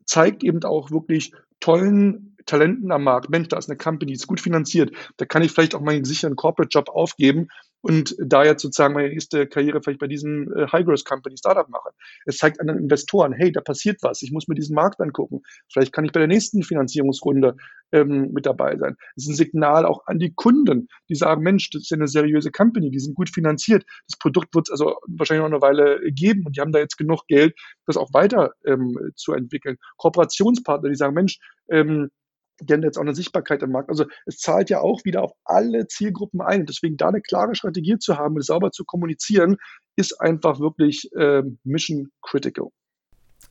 zeigt eben auch wirklich tollen Talenten am Markt. Mensch, da ist eine Company, die ist gut finanziert. Da kann ich vielleicht auch meinen sicheren Corporate-Job aufgeben und da jetzt sozusagen meine nächste Karriere vielleicht bei diesem äh, High-Growth-Company Startup mache. Es zeigt anderen Investoren, hey, da passiert was, ich muss mir diesen Markt angucken. Vielleicht kann ich bei der nächsten Finanzierungsrunde ähm, mit dabei sein. Es ist ein Signal auch an die Kunden, die sagen, Mensch, das ist eine seriöse Company, die sind gut finanziert. Das Produkt wird es also wahrscheinlich noch eine Weile geben und die haben da jetzt genug Geld, das auch weiter ähm, zu entwickeln. Kooperationspartner, die sagen, Mensch, ähm, haben jetzt auch eine Sichtbarkeit im Markt. Also es zahlt ja auch wieder auf alle Zielgruppen ein. Deswegen da eine klare Strategie zu haben und sauber zu kommunizieren, ist einfach wirklich äh, mission critical.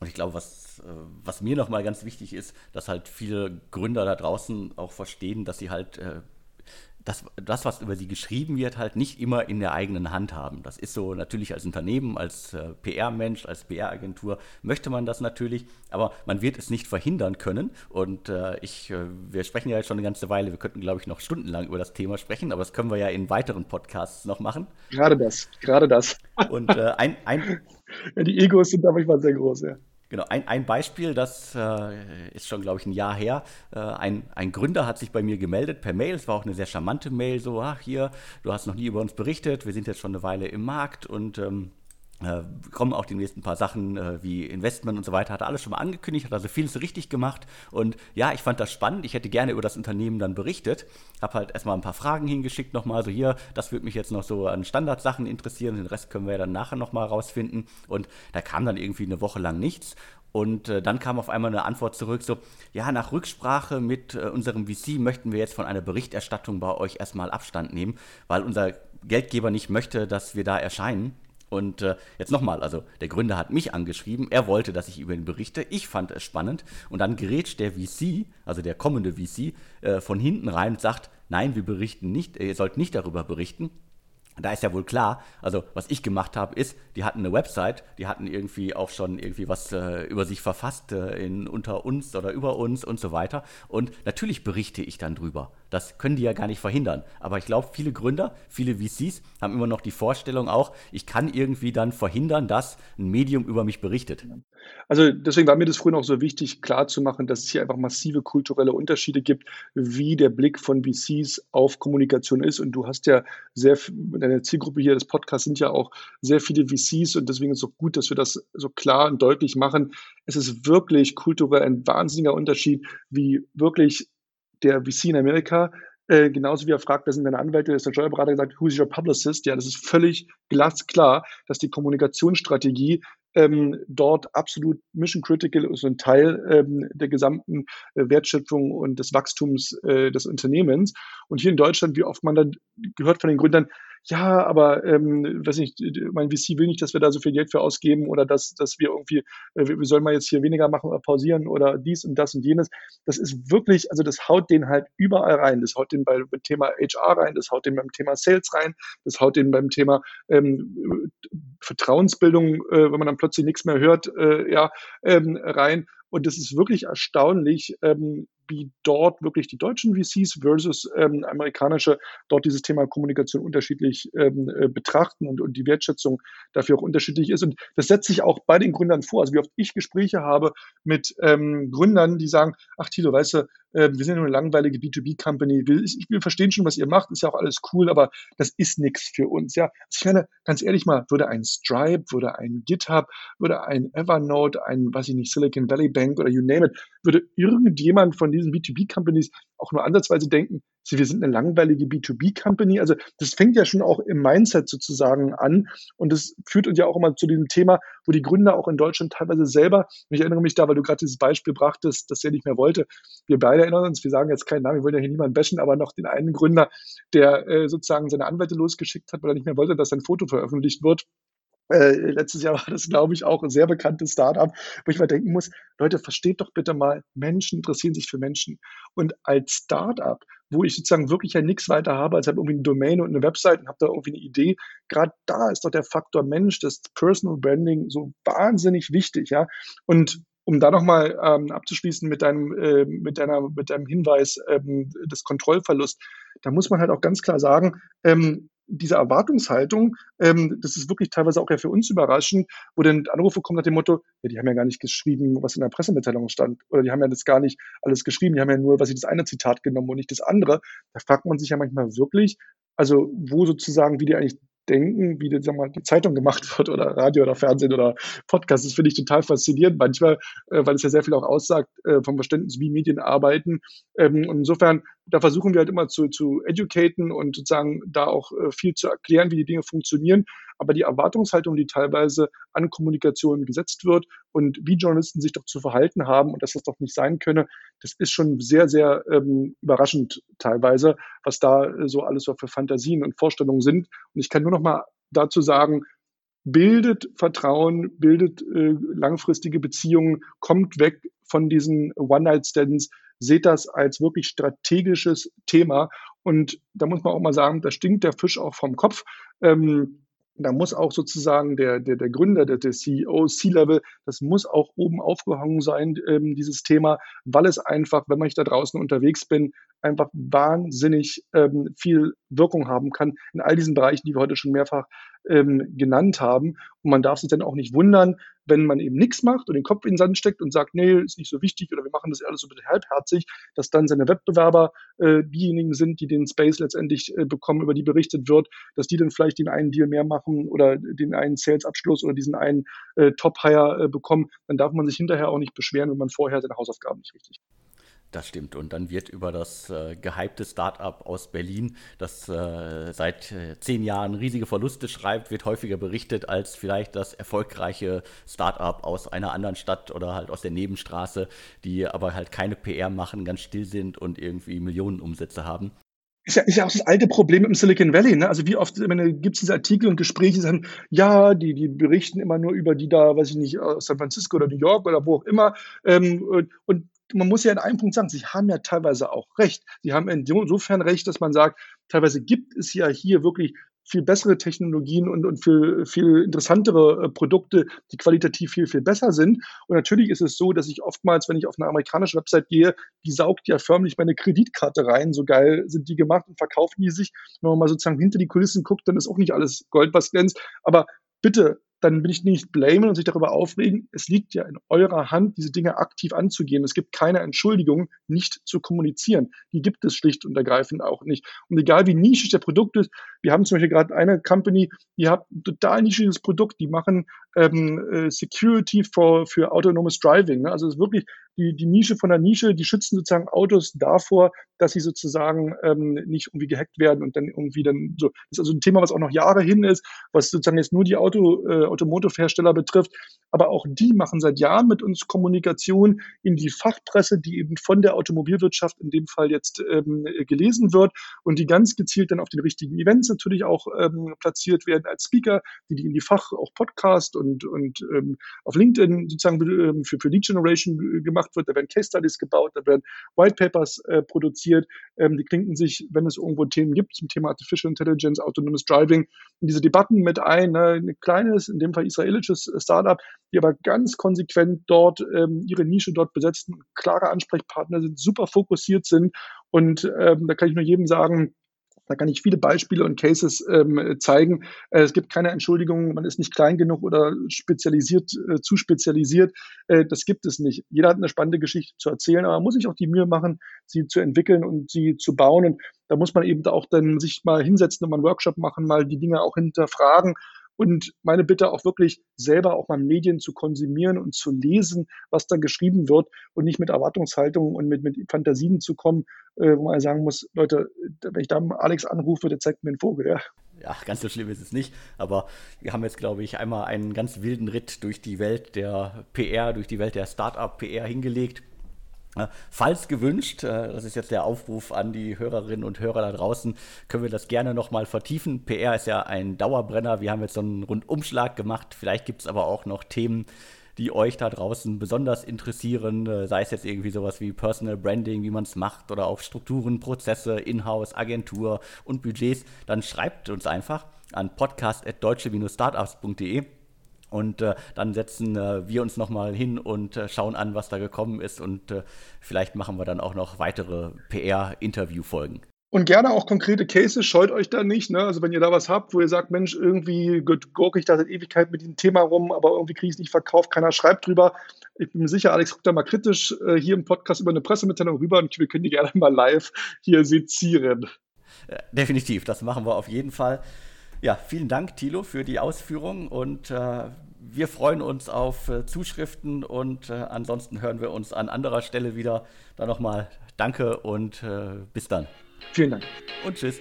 Und ich glaube, was, äh, was mir nochmal ganz wichtig ist, dass halt viele Gründer da draußen auch verstehen, dass sie halt äh, das, das, was über sie geschrieben wird, halt nicht immer in der eigenen Hand haben. Das ist so natürlich als Unternehmen, als äh, PR-Mensch, als PR-Agentur möchte man das natürlich, aber man wird es nicht verhindern können. Und äh, ich, äh, wir sprechen ja jetzt schon eine ganze Weile, wir könnten, glaube ich, noch stundenlang über das Thema sprechen, aber das können wir ja in weiteren Podcasts noch machen. Gerade das, gerade das. Und äh, ein, ein ja, die Egos sind da manchmal sehr groß, ja. Genau, ein, ein Beispiel, das äh, ist schon, glaube ich, ein Jahr her. Äh, ein, ein Gründer hat sich bei mir gemeldet per Mail. Es war auch eine sehr charmante Mail, so, ach hier, du hast noch nie über uns berichtet, wir sind jetzt schon eine Weile im Markt und ähm, äh, kommen auch die nächsten paar Sachen äh, wie Investment und so weiter, hat er alles schon mal angekündigt, hat also vieles richtig gemacht. Und ja, ich fand das spannend. Ich hätte gerne über das Unternehmen dann berichtet. Habe halt erstmal ein paar Fragen hingeschickt nochmal. So hier, das würde mich jetzt noch so an Standardsachen interessieren. Den Rest können wir ja dann nachher nochmal rausfinden. Und da kam dann irgendwie eine Woche lang nichts. Und äh, dann kam auf einmal eine Antwort zurück, so, ja, nach Rücksprache mit äh, unserem VC möchten wir jetzt von einer Berichterstattung bei euch erstmal Abstand nehmen, weil unser Geldgeber nicht möchte, dass wir da erscheinen. Und äh, jetzt nochmal, also der Gründer hat mich angeschrieben, er wollte, dass ich über ihn berichte, ich fand es spannend und dann grätscht der VC, also der kommende VC, äh, von hinten rein und sagt, nein, wir berichten nicht, ihr sollt nicht darüber berichten. Da ist ja wohl klar, also was ich gemacht habe, ist, die hatten eine Website, die hatten irgendwie auch schon irgendwie was äh, über sich verfasst äh, in unter uns oder über uns und so weiter. Und natürlich berichte ich dann drüber. Das können die ja gar nicht verhindern. Aber ich glaube, viele Gründer, viele VCs haben immer noch die Vorstellung auch, ich kann irgendwie dann verhindern, dass ein Medium über mich berichtet. Also deswegen war mir das früher noch so wichtig, klarzumachen, dass es hier einfach massive kulturelle Unterschiede gibt, wie der Blick von VCs auf Kommunikation ist. Und du hast ja sehr, deine Zielgruppe hier des Podcasts sind ja auch sehr viele VCs und deswegen ist es auch gut, dass wir das so klar und deutlich machen. Es ist wirklich kulturell ein wahnsinniger Unterschied, wie wirklich der VC in Amerika, äh, genauso wie er fragt, wer sind deine Anwälte, ist der Steuerberater gesagt, who's your publicist? Ja, das ist völlig glasklar, dass die Kommunikationsstrategie ähm, dort absolut mission critical ist und Teil ähm, der gesamten äh, Wertschöpfung und des Wachstums äh, des Unternehmens. Und hier in Deutschland, wie oft man dann gehört von den Gründern, ja, aber ähm, weiß nicht, mein VC will nicht, dass wir da so viel Geld für ausgeben oder dass, dass wir irgendwie, äh, wir sollen mal jetzt hier weniger machen oder pausieren oder dies und das und jenes. Das ist wirklich, also das haut den halt überall rein. Das haut den beim Thema HR rein, das haut den beim Thema Sales rein, das haut den beim Thema ähm, Vertrauensbildung, äh, wenn man dann plötzlich nichts mehr hört, äh, ja, ähm, rein. Und das ist wirklich erstaunlich, ähm, wie dort wirklich die deutschen VCs versus ähm, amerikanische dort dieses Thema Kommunikation unterschiedlich ähm, äh, betrachten und, und die Wertschätzung dafür auch unterschiedlich ist. Und das setzt sich auch bei den Gründern vor. Also wie oft ich Gespräche habe mit ähm, Gründern, die sagen, ach Tilo, weißt du, äh, wir sind nur eine langweilige B2B-Company, wir, wir verstehen schon, was ihr macht, ist ja auch alles cool, aber das ist nichts für uns. Ja, also ich meine, ganz ehrlich mal, würde ein Stripe, würde ein GitHub, würde ein Evernote, ein, weiß ich nicht, Silicon Valley Bank oder you name it, würde irgendjemand von diesen B2B-Companies auch nur ansatzweise denken, wir sind eine langweilige B2B-Company. Also das fängt ja schon auch im Mindset sozusagen an. Und das führt uns ja auch immer zu diesem Thema, wo die Gründer auch in Deutschland teilweise selber, ich erinnere mich da, weil du gerade dieses Beispiel brachtest, dass er nicht mehr wollte. Wir beide erinnern uns, wir sagen jetzt keinen Namen, wir wollen ja hier niemanden bashen, aber noch den einen Gründer, der äh, sozusagen seine Anwälte losgeschickt hat, weil er nicht mehr wollte, dass sein Foto veröffentlicht wird. Äh, letztes Jahr war das, glaube ich, auch ein sehr bekanntes Startup, wo ich mal denken muss, Leute, versteht doch bitte mal, Menschen interessieren sich für Menschen. Und als Startup, wo ich sozusagen wirklich ja nichts weiter habe, als habe irgendwie eine Domain und eine Website und habe da irgendwie eine Idee, gerade da ist doch der Faktor Mensch, das Personal Branding so wahnsinnig wichtig, ja. Und um da nochmal ähm, abzuschließen mit deinem, äh, mit deiner, mit deinem Hinweis ähm, des Kontrollverlusts, da muss man halt auch ganz klar sagen, ähm, diese Erwartungshaltung, ähm, das ist wirklich teilweise auch ja für uns überraschend, wo dann Anrufe kommen nach dem Motto, ja, die haben ja gar nicht geschrieben, was in der Pressemitteilung stand. Oder die haben ja das gar nicht alles geschrieben, die haben ja nur, was ich das eine Zitat genommen und nicht das andere. Da fragt man sich ja manchmal wirklich, also wo sozusagen, wie die eigentlich denken, wie sag mal, die Zeitung gemacht wird oder Radio oder Fernsehen oder Podcast. Das finde ich total faszinierend manchmal, äh, weil es ja sehr viel auch aussagt äh, vom Verständnis, wie Medien arbeiten. Ähm, und insofern, da versuchen wir halt immer zu, zu educaten und sozusagen da auch äh, viel zu erklären, wie die Dinge funktionieren. Aber die Erwartungshaltung, die teilweise an Kommunikation gesetzt wird und wie Journalisten sich doch zu verhalten haben und dass das doch nicht sein könne, das ist schon sehr, sehr ähm, überraschend teilweise, was da äh, so alles so für Fantasien und Vorstellungen sind. Und ich kann nur noch mal dazu sagen, bildet Vertrauen, bildet äh, langfristige Beziehungen, kommt weg von diesen One-Night-Stands, seht das als wirklich strategisches Thema. Und da muss man auch mal sagen, da stinkt der Fisch auch vom Kopf. Ähm, da muss auch sozusagen der, der, der Gründer, der, der CEO, C-Level, das muss auch oben aufgehangen sein, ähm, dieses Thema, weil es einfach, wenn ich da draußen unterwegs bin, einfach wahnsinnig ähm, viel Wirkung haben kann in all diesen Bereichen, die wir heute schon mehrfach ähm, genannt haben. Und man darf sich dann auch nicht wundern, wenn man eben nichts macht und den Kopf in den Sand steckt und sagt, nee, ist nicht so wichtig oder wir machen das alles so ein bisschen halbherzig, dass dann seine Wettbewerber äh, diejenigen sind, die den Space letztendlich äh, bekommen, über die berichtet wird, dass die dann vielleicht den einen Deal mehr machen oder den einen Sales-Abschluss oder diesen einen äh, Top-Hire äh, bekommen, dann darf man sich hinterher auch nicht beschweren, wenn man vorher seine Hausaufgaben nicht richtig das stimmt. Und dann wird über das äh, gehypte Startup aus Berlin, das äh, seit äh, zehn Jahren riesige Verluste schreibt, wird häufiger berichtet als vielleicht das erfolgreiche Startup aus einer anderen Stadt oder halt aus der Nebenstraße, die aber halt keine PR machen, ganz still sind und irgendwie Millionen Umsätze haben. Ist ja, ist ja auch das alte Problem im Silicon Valley. Ne? Also wie oft gibt es diese Artikel und Gespräche, die sagen, ja, die, die berichten immer nur über die da, weiß ich nicht, aus San Francisco oder New York oder wo auch immer. Ähm, und, und man muss ja in einem Punkt sagen, sie haben ja teilweise auch recht. Sie haben insofern recht, dass man sagt, teilweise gibt es ja hier wirklich viel bessere Technologien und, und viel, viel interessantere äh, Produkte, die qualitativ viel, viel besser sind. Und natürlich ist es so, dass ich oftmals, wenn ich auf eine amerikanische Website gehe, die saugt ja förmlich meine Kreditkarte rein. So geil sind die gemacht und verkaufen die sich. Wenn man mal sozusagen hinter die Kulissen guckt, dann ist auch nicht alles Gold, was glänzt. Aber bitte dann bin ich nicht blamen und sich darüber aufregen. Es liegt ja in eurer Hand, diese Dinge aktiv anzugehen. Es gibt keine Entschuldigung, nicht zu kommunizieren. Die gibt es schlicht und ergreifend auch nicht. Und egal wie nischig der Produkt ist, wir haben zum Beispiel gerade eine Company, die hat ein total nischiges Produkt, die machen ähm, äh, Security for, für autonomes Driving. Ne? Also es ist wirklich die, die Nische von der Nische, die schützen sozusagen Autos davor, dass sie sozusagen ähm, nicht irgendwie gehackt werden und dann irgendwie dann so. Das ist also ein Thema, was auch noch Jahre hin ist, was sozusagen jetzt nur die Auto, äh, Automotive-Hersteller betrifft. Aber auch die machen seit Jahren mit uns Kommunikation in die Fachpresse, die eben von der Automobilwirtschaft in dem Fall jetzt ähm, gelesen wird und die ganz gezielt dann auf den richtigen Events natürlich auch ähm, platziert werden als Speaker, die die in die Fach auch Podcast und, und ähm, auf LinkedIn sozusagen ähm, für, für Lead Generation gemacht wird. Da werden Case Studies gebaut, da werden White Papers äh, produziert. Ähm, die klinken sich, wenn es irgendwo Themen gibt zum Thema Artificial Intelligence, autonomes Driving, in diese Debatten mit ein. Ne? Ein kleines, in dem Fall israelisches Startup, die aber ganz konsequent dort ähm, ihre Nische dort besetzen, klare Ansprechpartner sind, super fokussiert sind. Und ähm, da kann ich nur jedem sagen, da kann ich viele Beispiele und Cases ähm, zeigen. Äh, es gibt keine Entschuldigung, man ist nicht klein genug oder spezialisiert, äh, zu spezialisiert. Äh, das gibt es nicht. Jeder hat eine spannende Geschichte zu erzählen, aber man muss sich auch die Mühe machen, sie zu entwickeln und sie zu bauen. Und da muss man eben auch dann sich mal hinsetzen und mal einen Workshop machen, mal die Dinge auch hinterfragen und meine Bitte auch wirklich selber auch mal Medien zu konsumieren und zu lesen, was da geschrieben wird und nicht mit Erwartungshaltungen und mit, mit Fantasien zu kommen, äh, wo man sagen muss, Leute, wenn ich da Alex anrufe, der zeigt mir einen Vogel, ja. Ja, ganz so schlimm ist es nicht. Aber wir haben jetzt, glaube ich, einmal einen ganz wilden Ritt durch die Welt der PR, durch die Welt der Startup-PR hingelegt. Falls gewünscht, äh, das ist jetzt der Aufruf an die Hörerinnen und Hörer da draußen, können wir das gerne nochmal vertiefen. PR ist ja ein Dauerbrenner. Wir haben jetzt so einen Rundumschlag gemacht. Vielleicht gibt es aber auch noch Themen, die euch da draußen besonders interessieren, äh, sei es jetzt irgendwie sowas wie Personal Branding, wie man es macht, oder auch Strukturen, Prozesse, Inhouse, Agentur und Budgets, dann schreibt uns einfach an podcast.deutsche-startups.de und äh, dann setzen äh, wir uns nochmal hin und äh, schauen an, was da gekommen ist. Und äh, vielleicht machen wir dann auch noch weitere PR-Interview-Folgen. Und gerne auch konkrete Cases, scheut euch da nicht. Ne? Also wenn ihr da was habt, wo ihr sagt, Mensch, irgendwie gurke ich da seit Ewigkeit mit diesem Thema rum, aber irgendwie kriege ich es nicht verkauft, keiner schreibt drüber. Ich bin mir sicher, Alex guckt da mal kritisch äh, hier im Podcast über eine Pressemitteilung rüber und wir können die gerne mal live hier sezieren. Äh, definitiv, das machen wir auf jeden Fall. Ja, vielen Dank, Thilo, für die Ausführung und äh, wir freuen uns auf äh, Zuschriften und äh, ansonsten hören wir uns an anderer Stelle wieder. Dann nochmal danke und äh, bis dann. Vielen Dank. Und tschüss.